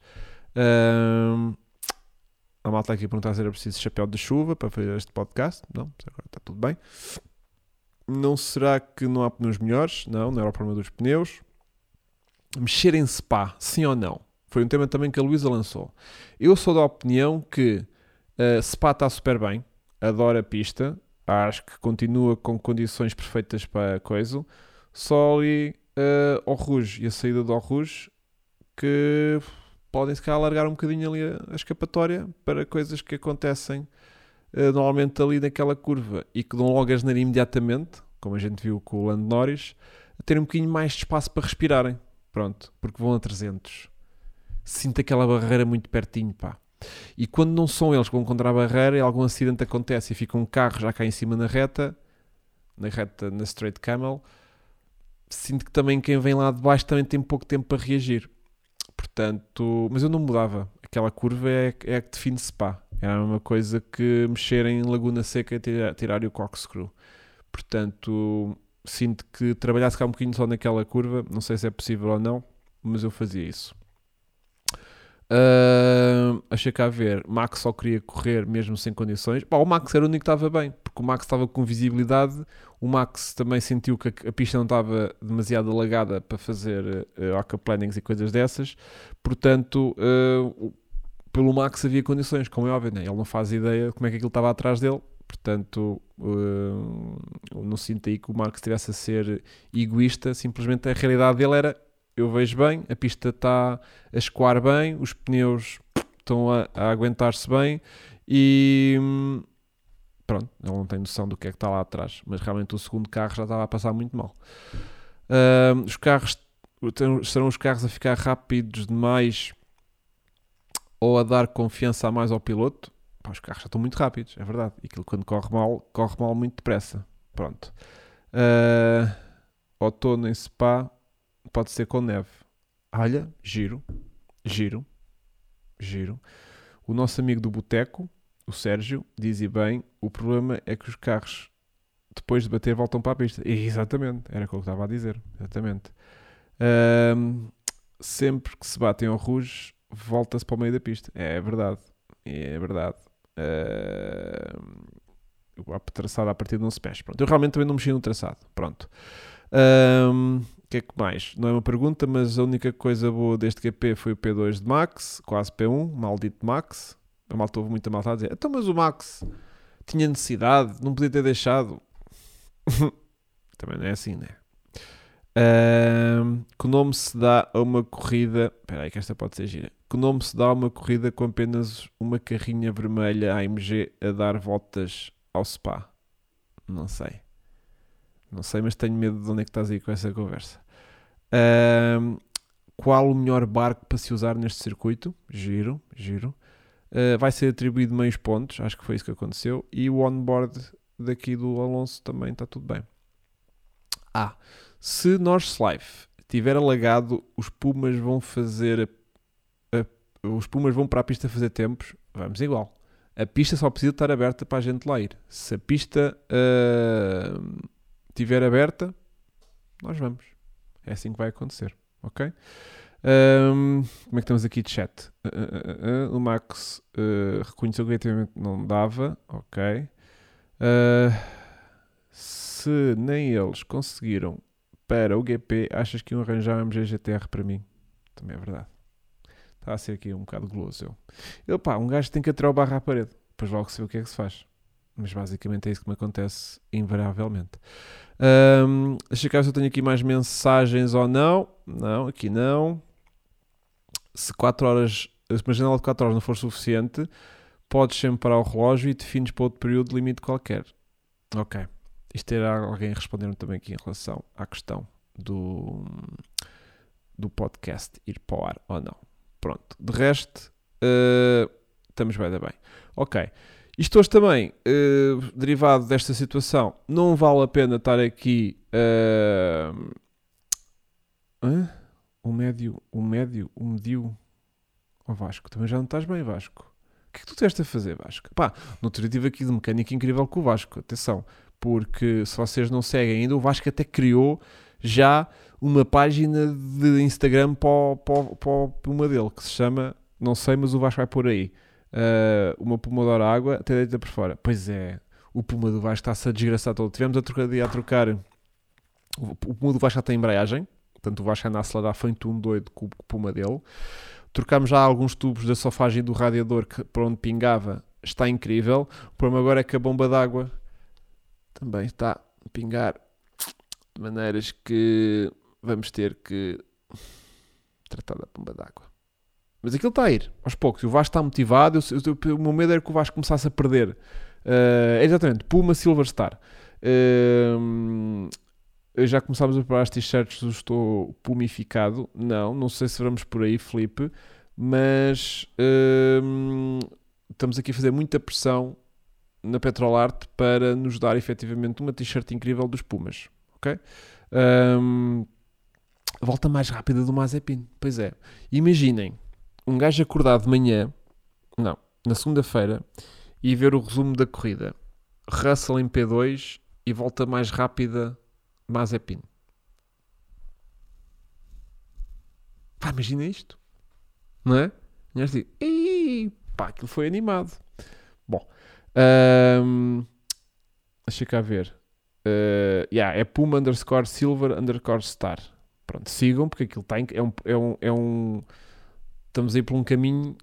Um, a malta aqui a perguntar se era preciso chapéu de chuva para fazer este podcast. Não, agora está tudo bem. Não será que não há pneus melhores? Não, não era o problema dos pneus. Mexer em spa, sim ou não? Foi um tema também que a Luísa lançou. Eu sou da opinião que uh, spa está super bem, adoro a pista, acho que continua com condições perfeitas para a coisa. Só ali uh, ao Rouge e a saída do Rouge que podem se calhar alargar um bocadinho ali a, a escapatória para coisas que acontecem eh, normalmente ali naquela curva e que dão logo a asneira imediatamente, como a gente viu com o Lando Norris, a ter um bocadinho mais de espaço para respirarem. Pronto, porque vão a 300. Sinto aquela barreira muito pertinho, pá. E quando não são eles que vão contra a barreira e algum acidente acontece e fica um carro já cá em cima na reta, na reta, na straight camel, sinto que também quem vem lá de baixo também tem pouco tempo para reagir. Portanto, mas eu não mudava. Aquela curva é, é a que define Spa. Era a mesma coisa que mexer em Laguna Seca e tirar, tirar o corkscrew. Portanto, sinto que trabalhasse cá um bocadinho só naquela curva, não sei se é possível ou não, mas eu fazia isso. Uh, achei cá a ver, Max só queria correr mesmo sem condições. Pá, o Max era o único que estava bem, porque o Max estava com visibilidade. O Max também sentiu que a, pista não estava demasiado alagada para fazer uh, e coisas dessas. Portanto, uh, pelo Max havia condições, como é óbvio, né? ele não faz ideia de como é que aquilo estava atrás dele. Portanto, uh, não sinto aí que o Max estivesse a ser egoísta, simplesmente a realidade dele era eu vejo bem, a pista está a escoar bem, os pneus estão a, a aguentar-se bem e pronto, ele não tem noção do que é que está lá atrás, mas realmente o segundo carro já estava a passar muito mal. Uh, os carros serão os carros a ficar rápidos demais ou a dar confiança a mais ao piloto. Pá, os carros já estão muito rápidos, é verdade. E aquilo quando corre mal, corre mal muito depressa. Pronto. Uh, outono em Spa, pode ser com neve. Olha, giro, giro, giro. O nosso amigo do boteco, o Sérgio, dizia bem: o problema é que os carros, depois de bater, voltam para a pista. E, exatamente, era o que estava a dizer. Exatamente. Um, sempre que se batem ao Rouge, volta-se para o meio da pista. É verdade. É verdade. Uh, a traçado a partir de um mexe. Pronto. Eu realmente também não mexi no traçado. Pronto. O que é que mais? Não é uma pergunta, mas a única coisa boa deste GP foi o P2 de Max, quase P1, maldito Max. A malta houve muita malta a dizer: então, mas o Max tinha necessidade, não podia ter deixado. Também não é assim, né? Que nome se dá a uma corrida. Espera aí, que esta pode ser gira. Que nome se dá a uma corrida com apenas uma carrinha vermelha AMG a dar voltas ao spa? Não sei. Não sei, mas tenho medo de onde é que estás aí com essa conversa. Uh, qual o melhor barco para se usar neste circuito? Giro, giro. Uh, vai ser atribuído meios pontos, acho que foi isso que aconteceu. E o onboard daqui do Alonso também está tudo bem. Ah, se North Life tiver alagado, os Pumas vão fazer. A, a, os Pumas vão para a pista fazer tempos, vamos igual. A pista só precisa estar aberta para a gente lá ir. Se a pista. Uh, estiver aberta, nós vamos. É assim que vai acontecer, ok? Um, como é que estamos aqui de chat? Uh, uh, uh, o Max reconheceu que efetivamente não dava, ok. se nem eles conseguiram para o GP, achas que iam arranjar um MG GTR para mim? Também é verdade. Está a ser aqui um bocado goloso eu. eu pá, um gajo tem que atirar o barro à parede, depois logo se vê o que é que se faz. Mas basicamente é isso que me acontece invariavelmente. Um, deixa ver se eu tenho aqui mais mensagens ou não. Não, aqui não. Se 4 horas, se uma janela de 4 horas não for suficiente, podes sempre parar o relógio e defines para outro período de limite qualquer. Ok. Isto era alguém respondendo também aqui em relação à questão do, do podcast ir para o ar ou não. Pronto. De resto, uh, estamos bem, bem. Ok. Isto hoje também, uh, derivado desta situação, não vale a pena estar aqui uh? O médio, o médio, o mediu. Ó Vasco, também já não estás bem, Vasco. O que é que tu tiveste a fazer, Vasco? Pá, no outro dia aqui de mecânica incrível com o Vasco. Atenção, porque se vocês não seguem ainda, o Vasco até criou já uma página de Instagram para o, para uma dele que se chama, não sei, mas o Vasco vai por aí. Uh, uma pomodoro água até deita por fora. Pois é, o Puma do Vasco está-se a desgraçar todo. Tivemos a trocar, a trocar. O Puma do Vasco já tem embreagem, portanto o Vasco anda a acelerar feito um doido com o Puma dele. Trocámos já alguns tubos da sofagem do radiador que, para onde pingava. Está incrível. O problema agora é que a bomba d'água também está a pingar de maneiras que vamos ter que tratar da bomba d'água. Mas aquilo está a ir, aos poucos. O Vasco está motivado. Eu, eu, o meu medo era que o Vasco começasse a perder. Uh, exatamente, Puma Silver Star. Uh, já começámos a preparar as t-shirts Estou Pumificado. Não, não sei se vamos por aí, Felipe. Mas uh, estamos aqui a fazer muita pressão na Petrolart para nos dar efetivamente uma t-shirt incrível dos Pumas. Ok? Um, volta mais rápida do Mazepin. Pois é. Imaginem um gajo acordado de manhã, não, na segunda-feira, e ver o resumo da corrida. Russell em P2 e volta mais rápida Mazepin. Pá, imagina isto. Não é? E pá, aquilo foi animado. Bom, um, deixa cá ver. Uh, yeah, é Puma underscore Silver underscore Star. Pronto, sigam, porque aquilo está. É um, é, um, é um. Estamos aí por um caminho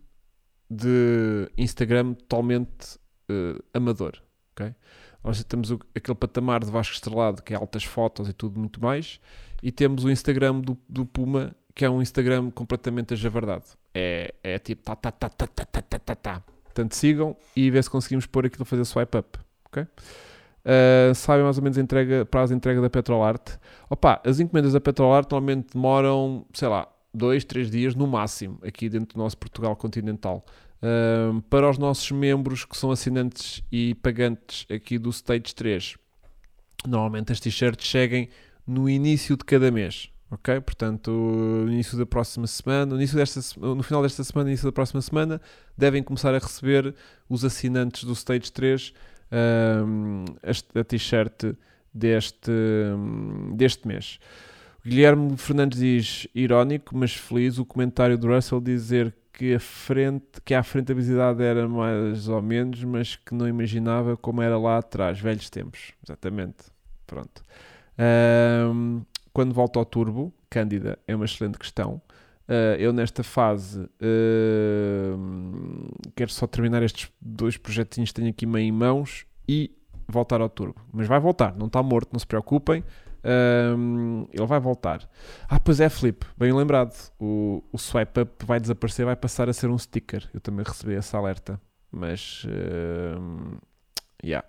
de Instagram totalmente uh, amador. ok? Nós temos o, aquele patamar de Vasco Estrelado que é altas fotos e tudo muito mais, e temos o Instagram do, do Puma que é um Instagram completamente a javardado. É, é tipo tá, tá, tá, tá, tá, tá, tá, tá, tá. Portanto, sigam e vê se conseguimos pôr aquilo a fazer swipe up. Uh, sabem mais ou menos entrega, prazo de entrega da Petrolart. Opa, as encomendas da Petrolart normalmente demoram, sei lá, dois, três dias no máximo, aqui dentro do nosso Portugal continental. Uh, para os nossos membros que são assinantes e pagantes aqui do Stage 3, normalmente as t-shirts cheguem no início de cada mês. Ok? Portanto, no início da próxima semana, no, início desta, no final desta semana, início da próxima semana, devem começar a receber os assinantes do Stage 3 a t-shirt deste, deste mês. Guilherme Fernandes diz, irónico, mas feliz, o comentário do Russell dizer que a frente, que à frente a visibilidade era mais ou menos, mas que não imaginava como era lá atrás, velhos tempos. Exatamente. Pronto. Um, quando volta ao turbo, Cândida, é uma excelente questão. Uh, eu nesta fase uh, quero só terminar estes dois projetinhos que tenho aqui meio em mãos e voltar ao turbo. Mas vai voltar, não está morto, não se preocupem. Um, ele vai voltar. Ah, pois é, Felipe, bem lembrado. O, o swipe up vai desaparecer, vai passar a ser um sticker. Eu também recebi essa alerta. Mas, um, yeah.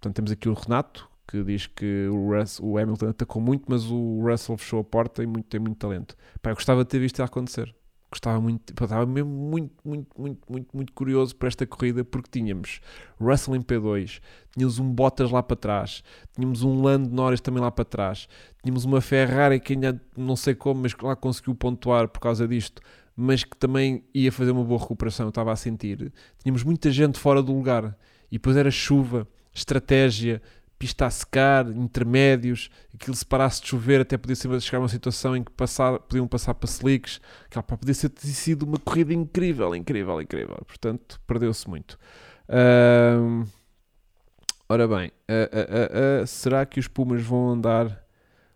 Portanto, temos aqui o Renato que diz que o, Russell, o Hamilton atacou muito, mas o Russell fechou a porta e muito, tem muito talento. Pá, eu gostava de ter visto isso acontecer gostava muito, estava mesmo muito, muito, muito, muito, muito curioso para esta corrida porque tínhamos Russell em P2, tínhamos um Bottas lá para trás, tínhamos um Lando Norris também lá para trás, tínhamos uma Ferrari que ainda não sei como, mas lá conseguiu pontuar por causa disto, mas que também ia fazer uma boa recuperação, eu estava a sentir. Tínhamos muita gente fora do lugar e depois era chuva, estratégia, pista a secar, intermédios, aquilo se parasse de chover até podia ser, chegar a uma situação em que passar, podiam passar para slicks, que pá, podia ter sido uma corrida incrível, incrível, incrível. Portanto, perdeu-se muito. Uh, ora bem, uh, uh, será que os Pumas vão andar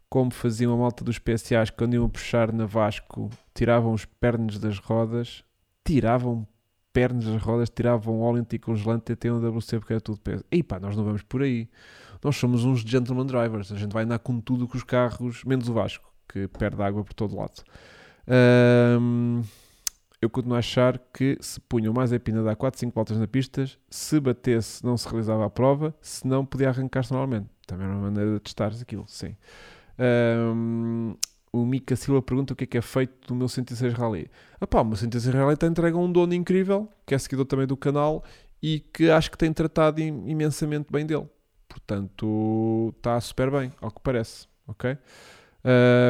como faziam a malta dos PSAs quando iam puxar na Vasco, tiravam os pernos das rodas, tiravam pernas das rodas, tiravam óleo anticongelante até um WC porque era tudo peso. E pá, nós não vamos por aí nós somos uns gentleman drivers, a gente vai andar com tudo com os carros, menos o Vasco, que perde água por todo lado. Um, eu continuo a achar que se punham mais a pina dar 4, 5 voltas na pista, se batesse não se realizava a prova, se não podia arrancar-se normalmente. Também é uma maneira de testar aquilo, sim. Um, o Mika Silva pergunta o que é que é feito do meu 106 Rally. Ah pá, o meu 106 Rally está entregue a um dono incrível, que é seguidor também do canal e que acho que tem tratado imensamente bem dele. Portanto, está super bem, ao que parece. Ok?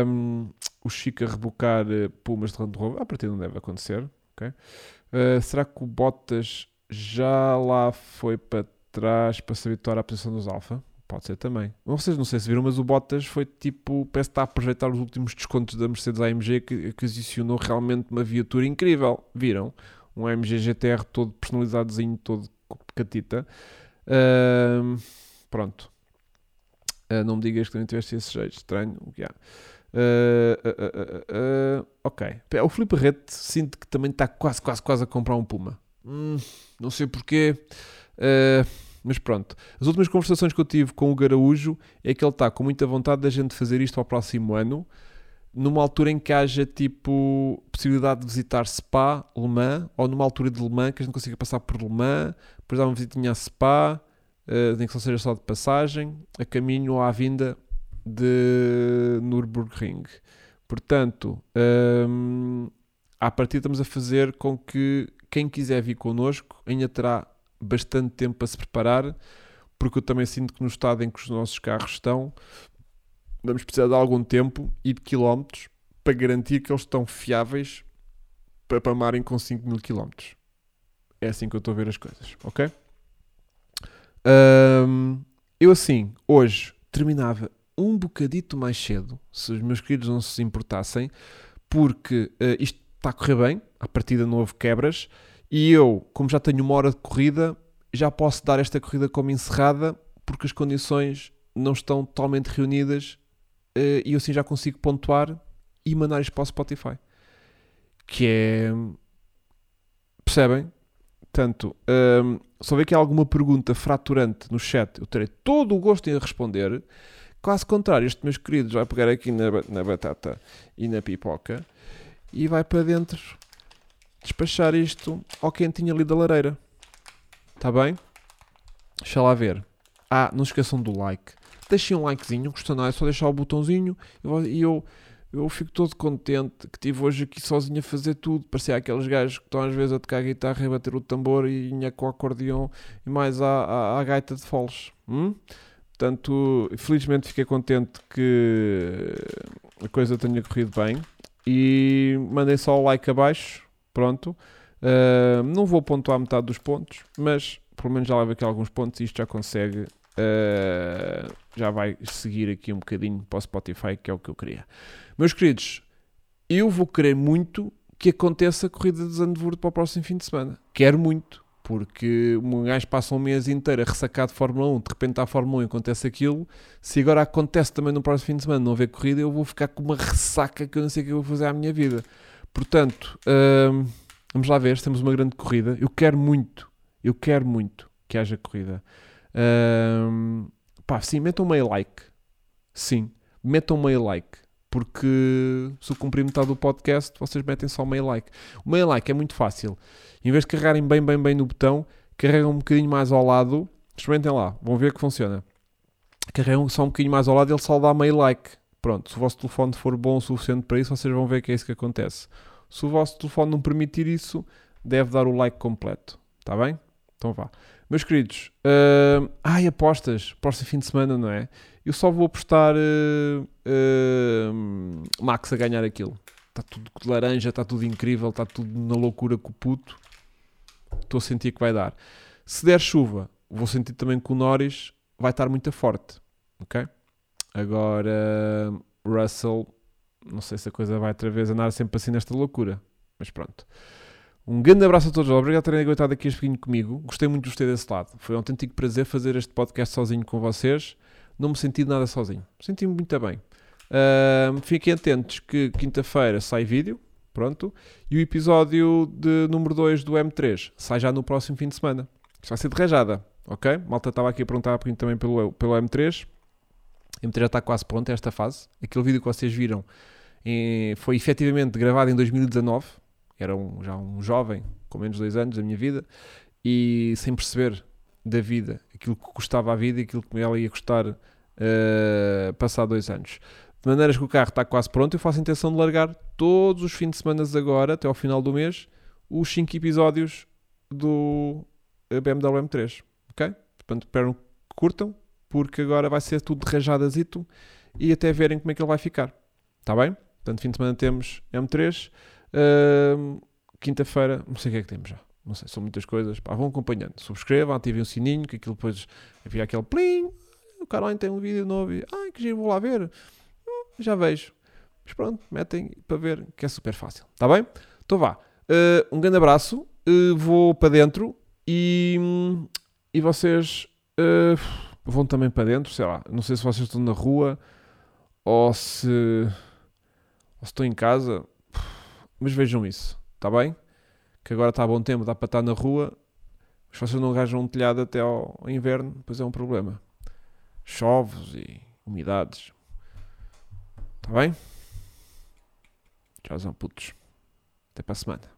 Um, o Chico a rebocar uh, Pumas de Range Rover. A partir não deve acontecer. Okay? Uh, será que o Bottas já lá foi para trás para se habituar à posição dos Alfa? Pode ser também. Vocês não sei se viram, mas o Bottas foi tipo, parece estar a aproveitar os últimos descontos da Mercedes AMG que aquisicionou realmente uma viatura incrível. Viram? Um AMG GTR todo personalizadozinho, todo catita. Uh, pronto. Uh, não me digas que também tiveste esse jeito. Estranho. Yeah. Uh, ok. O Felipe Rete sinto que também está quase, quase, quase a comprar um Puma. Hum, não sei porquê. mas pronto. As últimas conversações que eu tive com o Garaújo é que ele está com muita vontade da gente fazer isto ao próximo ano. Numa altura em que haja tipo possibilidade de visitar Spa, Le Mans, ou numa altura de Le Mans que a gente consiga passar por Le Mans, depois dar uma visitinha a Spa, uh, nem que só seja só de passagem, a caminho ou à vinda de Nürburgring. Portanto, um, à partida estamos a fazer com que quem quiser vir connosco ainda terá bastante tempo para se preparar, porque eu também sinto que no estado em que os nossos carros estão, vamos precisar de algum tempo e de quilómetros para garantir que eles estão fiáveis para pamarem com 5 mil quilómetros. É assim que eu estou a ver as coisas, ok? Um, eu assim, hoje, terminava um bocadito mais cedo, se os meus queridos não se importassem, porque uh, isto está a correr bem, a partida não houve quebras, e eu, como já tenho uma hora de corrida, já posso dar esta corrida como encerrada, porque as condições não estão totalmente reunidas uh, e eu assim já consigo pontuar e mandar isto para o Spotify. Que é. Percebem? Portanto, um, se houver aqui alguma pergunta fraturante no chat, eu terei todo o gosto em responder. Caso contrário, este meus queridos vai pegar aqui na, na batata e na pipoca e vai para dentro despachar isto ao quentinho ali da lareira. Está bem? Deixa lá ver. Ah, não esqueçam do like. Deixem um likezinho, custa nada, é só deixar o botãozinho e eu, eu fico todo contente que estive hoje aqui sozinho a fazer tudo. Parecia aqueles gajos que estão às vezes a tocar a guitarra e bater o tambor e inha com o acordeão e mais a gaita de foles. Hum? Portanto, felizmente fiquei contente que a coisa tenha corrido bem. E mandem só o like abaixo. Pronto. Uh, não vou pontuar metade dos pontos, mas pelo menos já leva aqui alguns pontos e isto já consegue. Uh, já vai seguir aqui um bocadinho para o Spotify, que é o que eu queria. Meus queridos, eu vou querer muito que aconteça a corrida de Zandvoort para o próximo fim de semana. Quero muito porque um gajo passa um mês inteiro a ressacar de Fórmula 1, de repente à Fórmula 1 e acontece aquilo, se agora acontece também no próximo fim de semana não haver corrida, eu vou ficar com uma ressaca que eu não sei o que eu vou fazer à minha vida. Portanto, hum, vamos lá ver, temos uma grande corrida. Eu quero muito, eu quero muito que haja corrida. Hum, pá, sim, metam meio like. Sim, metam meio like porque se eu cumprir metade do podcast, vocês metem só meio like. O meio like é muito fácil. Em vez de carregarem bem, bem, bem no botão, carregam um bocadinho mais ao lado. Experimentem lá, vão ver que funciona. Carregam só um bocadinho mais ao lado ele só dá meio like. Pronto, se o vosso telefone for bom o suficiente para isso, vocês vão ver que é isso que acontece. Se o vosso telefone não permitir isso, deve dar o like completo. Está bem? Então vá. Meus queridos, uh, ai, apostas, próximo fim de semana, não é? Eu só vou apostar uh, uh, Max a ganhar aquilo. Está tudo de laranja, está tudo incrível, está tudo na loucura com o puto. Estou a sentir que vai dar. Se der chuva, vou sentir também que o Norris vai estar muito forte. Ok? Agora, Russell, não sei se a coisa vai outra vez andar sempre assim nesta loucura. Mas pronto. Um grande abraço a todos. Obrigado por terem aguentado aqui este bocadinho comigo. Gostei muito de gostei desse lado. Foi um autêntico prazer fazer este podcast sozinho com vocês. Não me senti nada sozinho. Senti-me muito bem. Uh, fiquem atentos que quinta-feira sai vídeo. Pronto. E o episódio de número 2 do M3 sai já no próximo fim de semana. Isto vai ser de rajada. Ok? Malta estava aqui a perguntar um também pelo, pelo M3. O M3 já está quase pronto esta fase. Aquele vídeo que vocês viram em, foi efetivamente gravado em 2019 era um, já um jovem, com menos de dois anos da minha vida, e sem perceber da vida, aquilo que custava a vida e aquilo que ela ia custar uh, passar dois anos. De maneiras que o carro está quase pronto, eu faço a intenção de largar todos os fins de semana agora, até ao final do mês, os 5 episódios do eh, BMW M3. Ok? Portanto, espero que curtam, porque agora vai ser tudo de rajadazito e até verem como é que ele vai ficar. Está bem? Portanto, fim de semana temos M3. Quinta-feira, não sei o que é que temos já. Não sei, são muitas coisas. Pá, vão acompanhando. Subscrevam, ativem o sininho, que aquilo depois havia aquele plim. O Caroline tem um vídeo novo e, ai, que giro, vou lá ver. Hum, já vejo. Mas pronto, metem para ver, que é super fácil. Está bem? Então vá. Uh, um grande abraço. Uh, vou para dentro e, e vocês uh, vão também para dentro. Sei lá, não sei se vocês estão na rua ou se, ou se estão em casa. Mas vejam isso. Está bem? Que agora está a bom tempo, dá para estar na rua. Mas se vocês não arranjam um telhado até ao inverno, depois é um problema. Choves e umidades. Está bem? Tchauzão, putos. Até para a semana.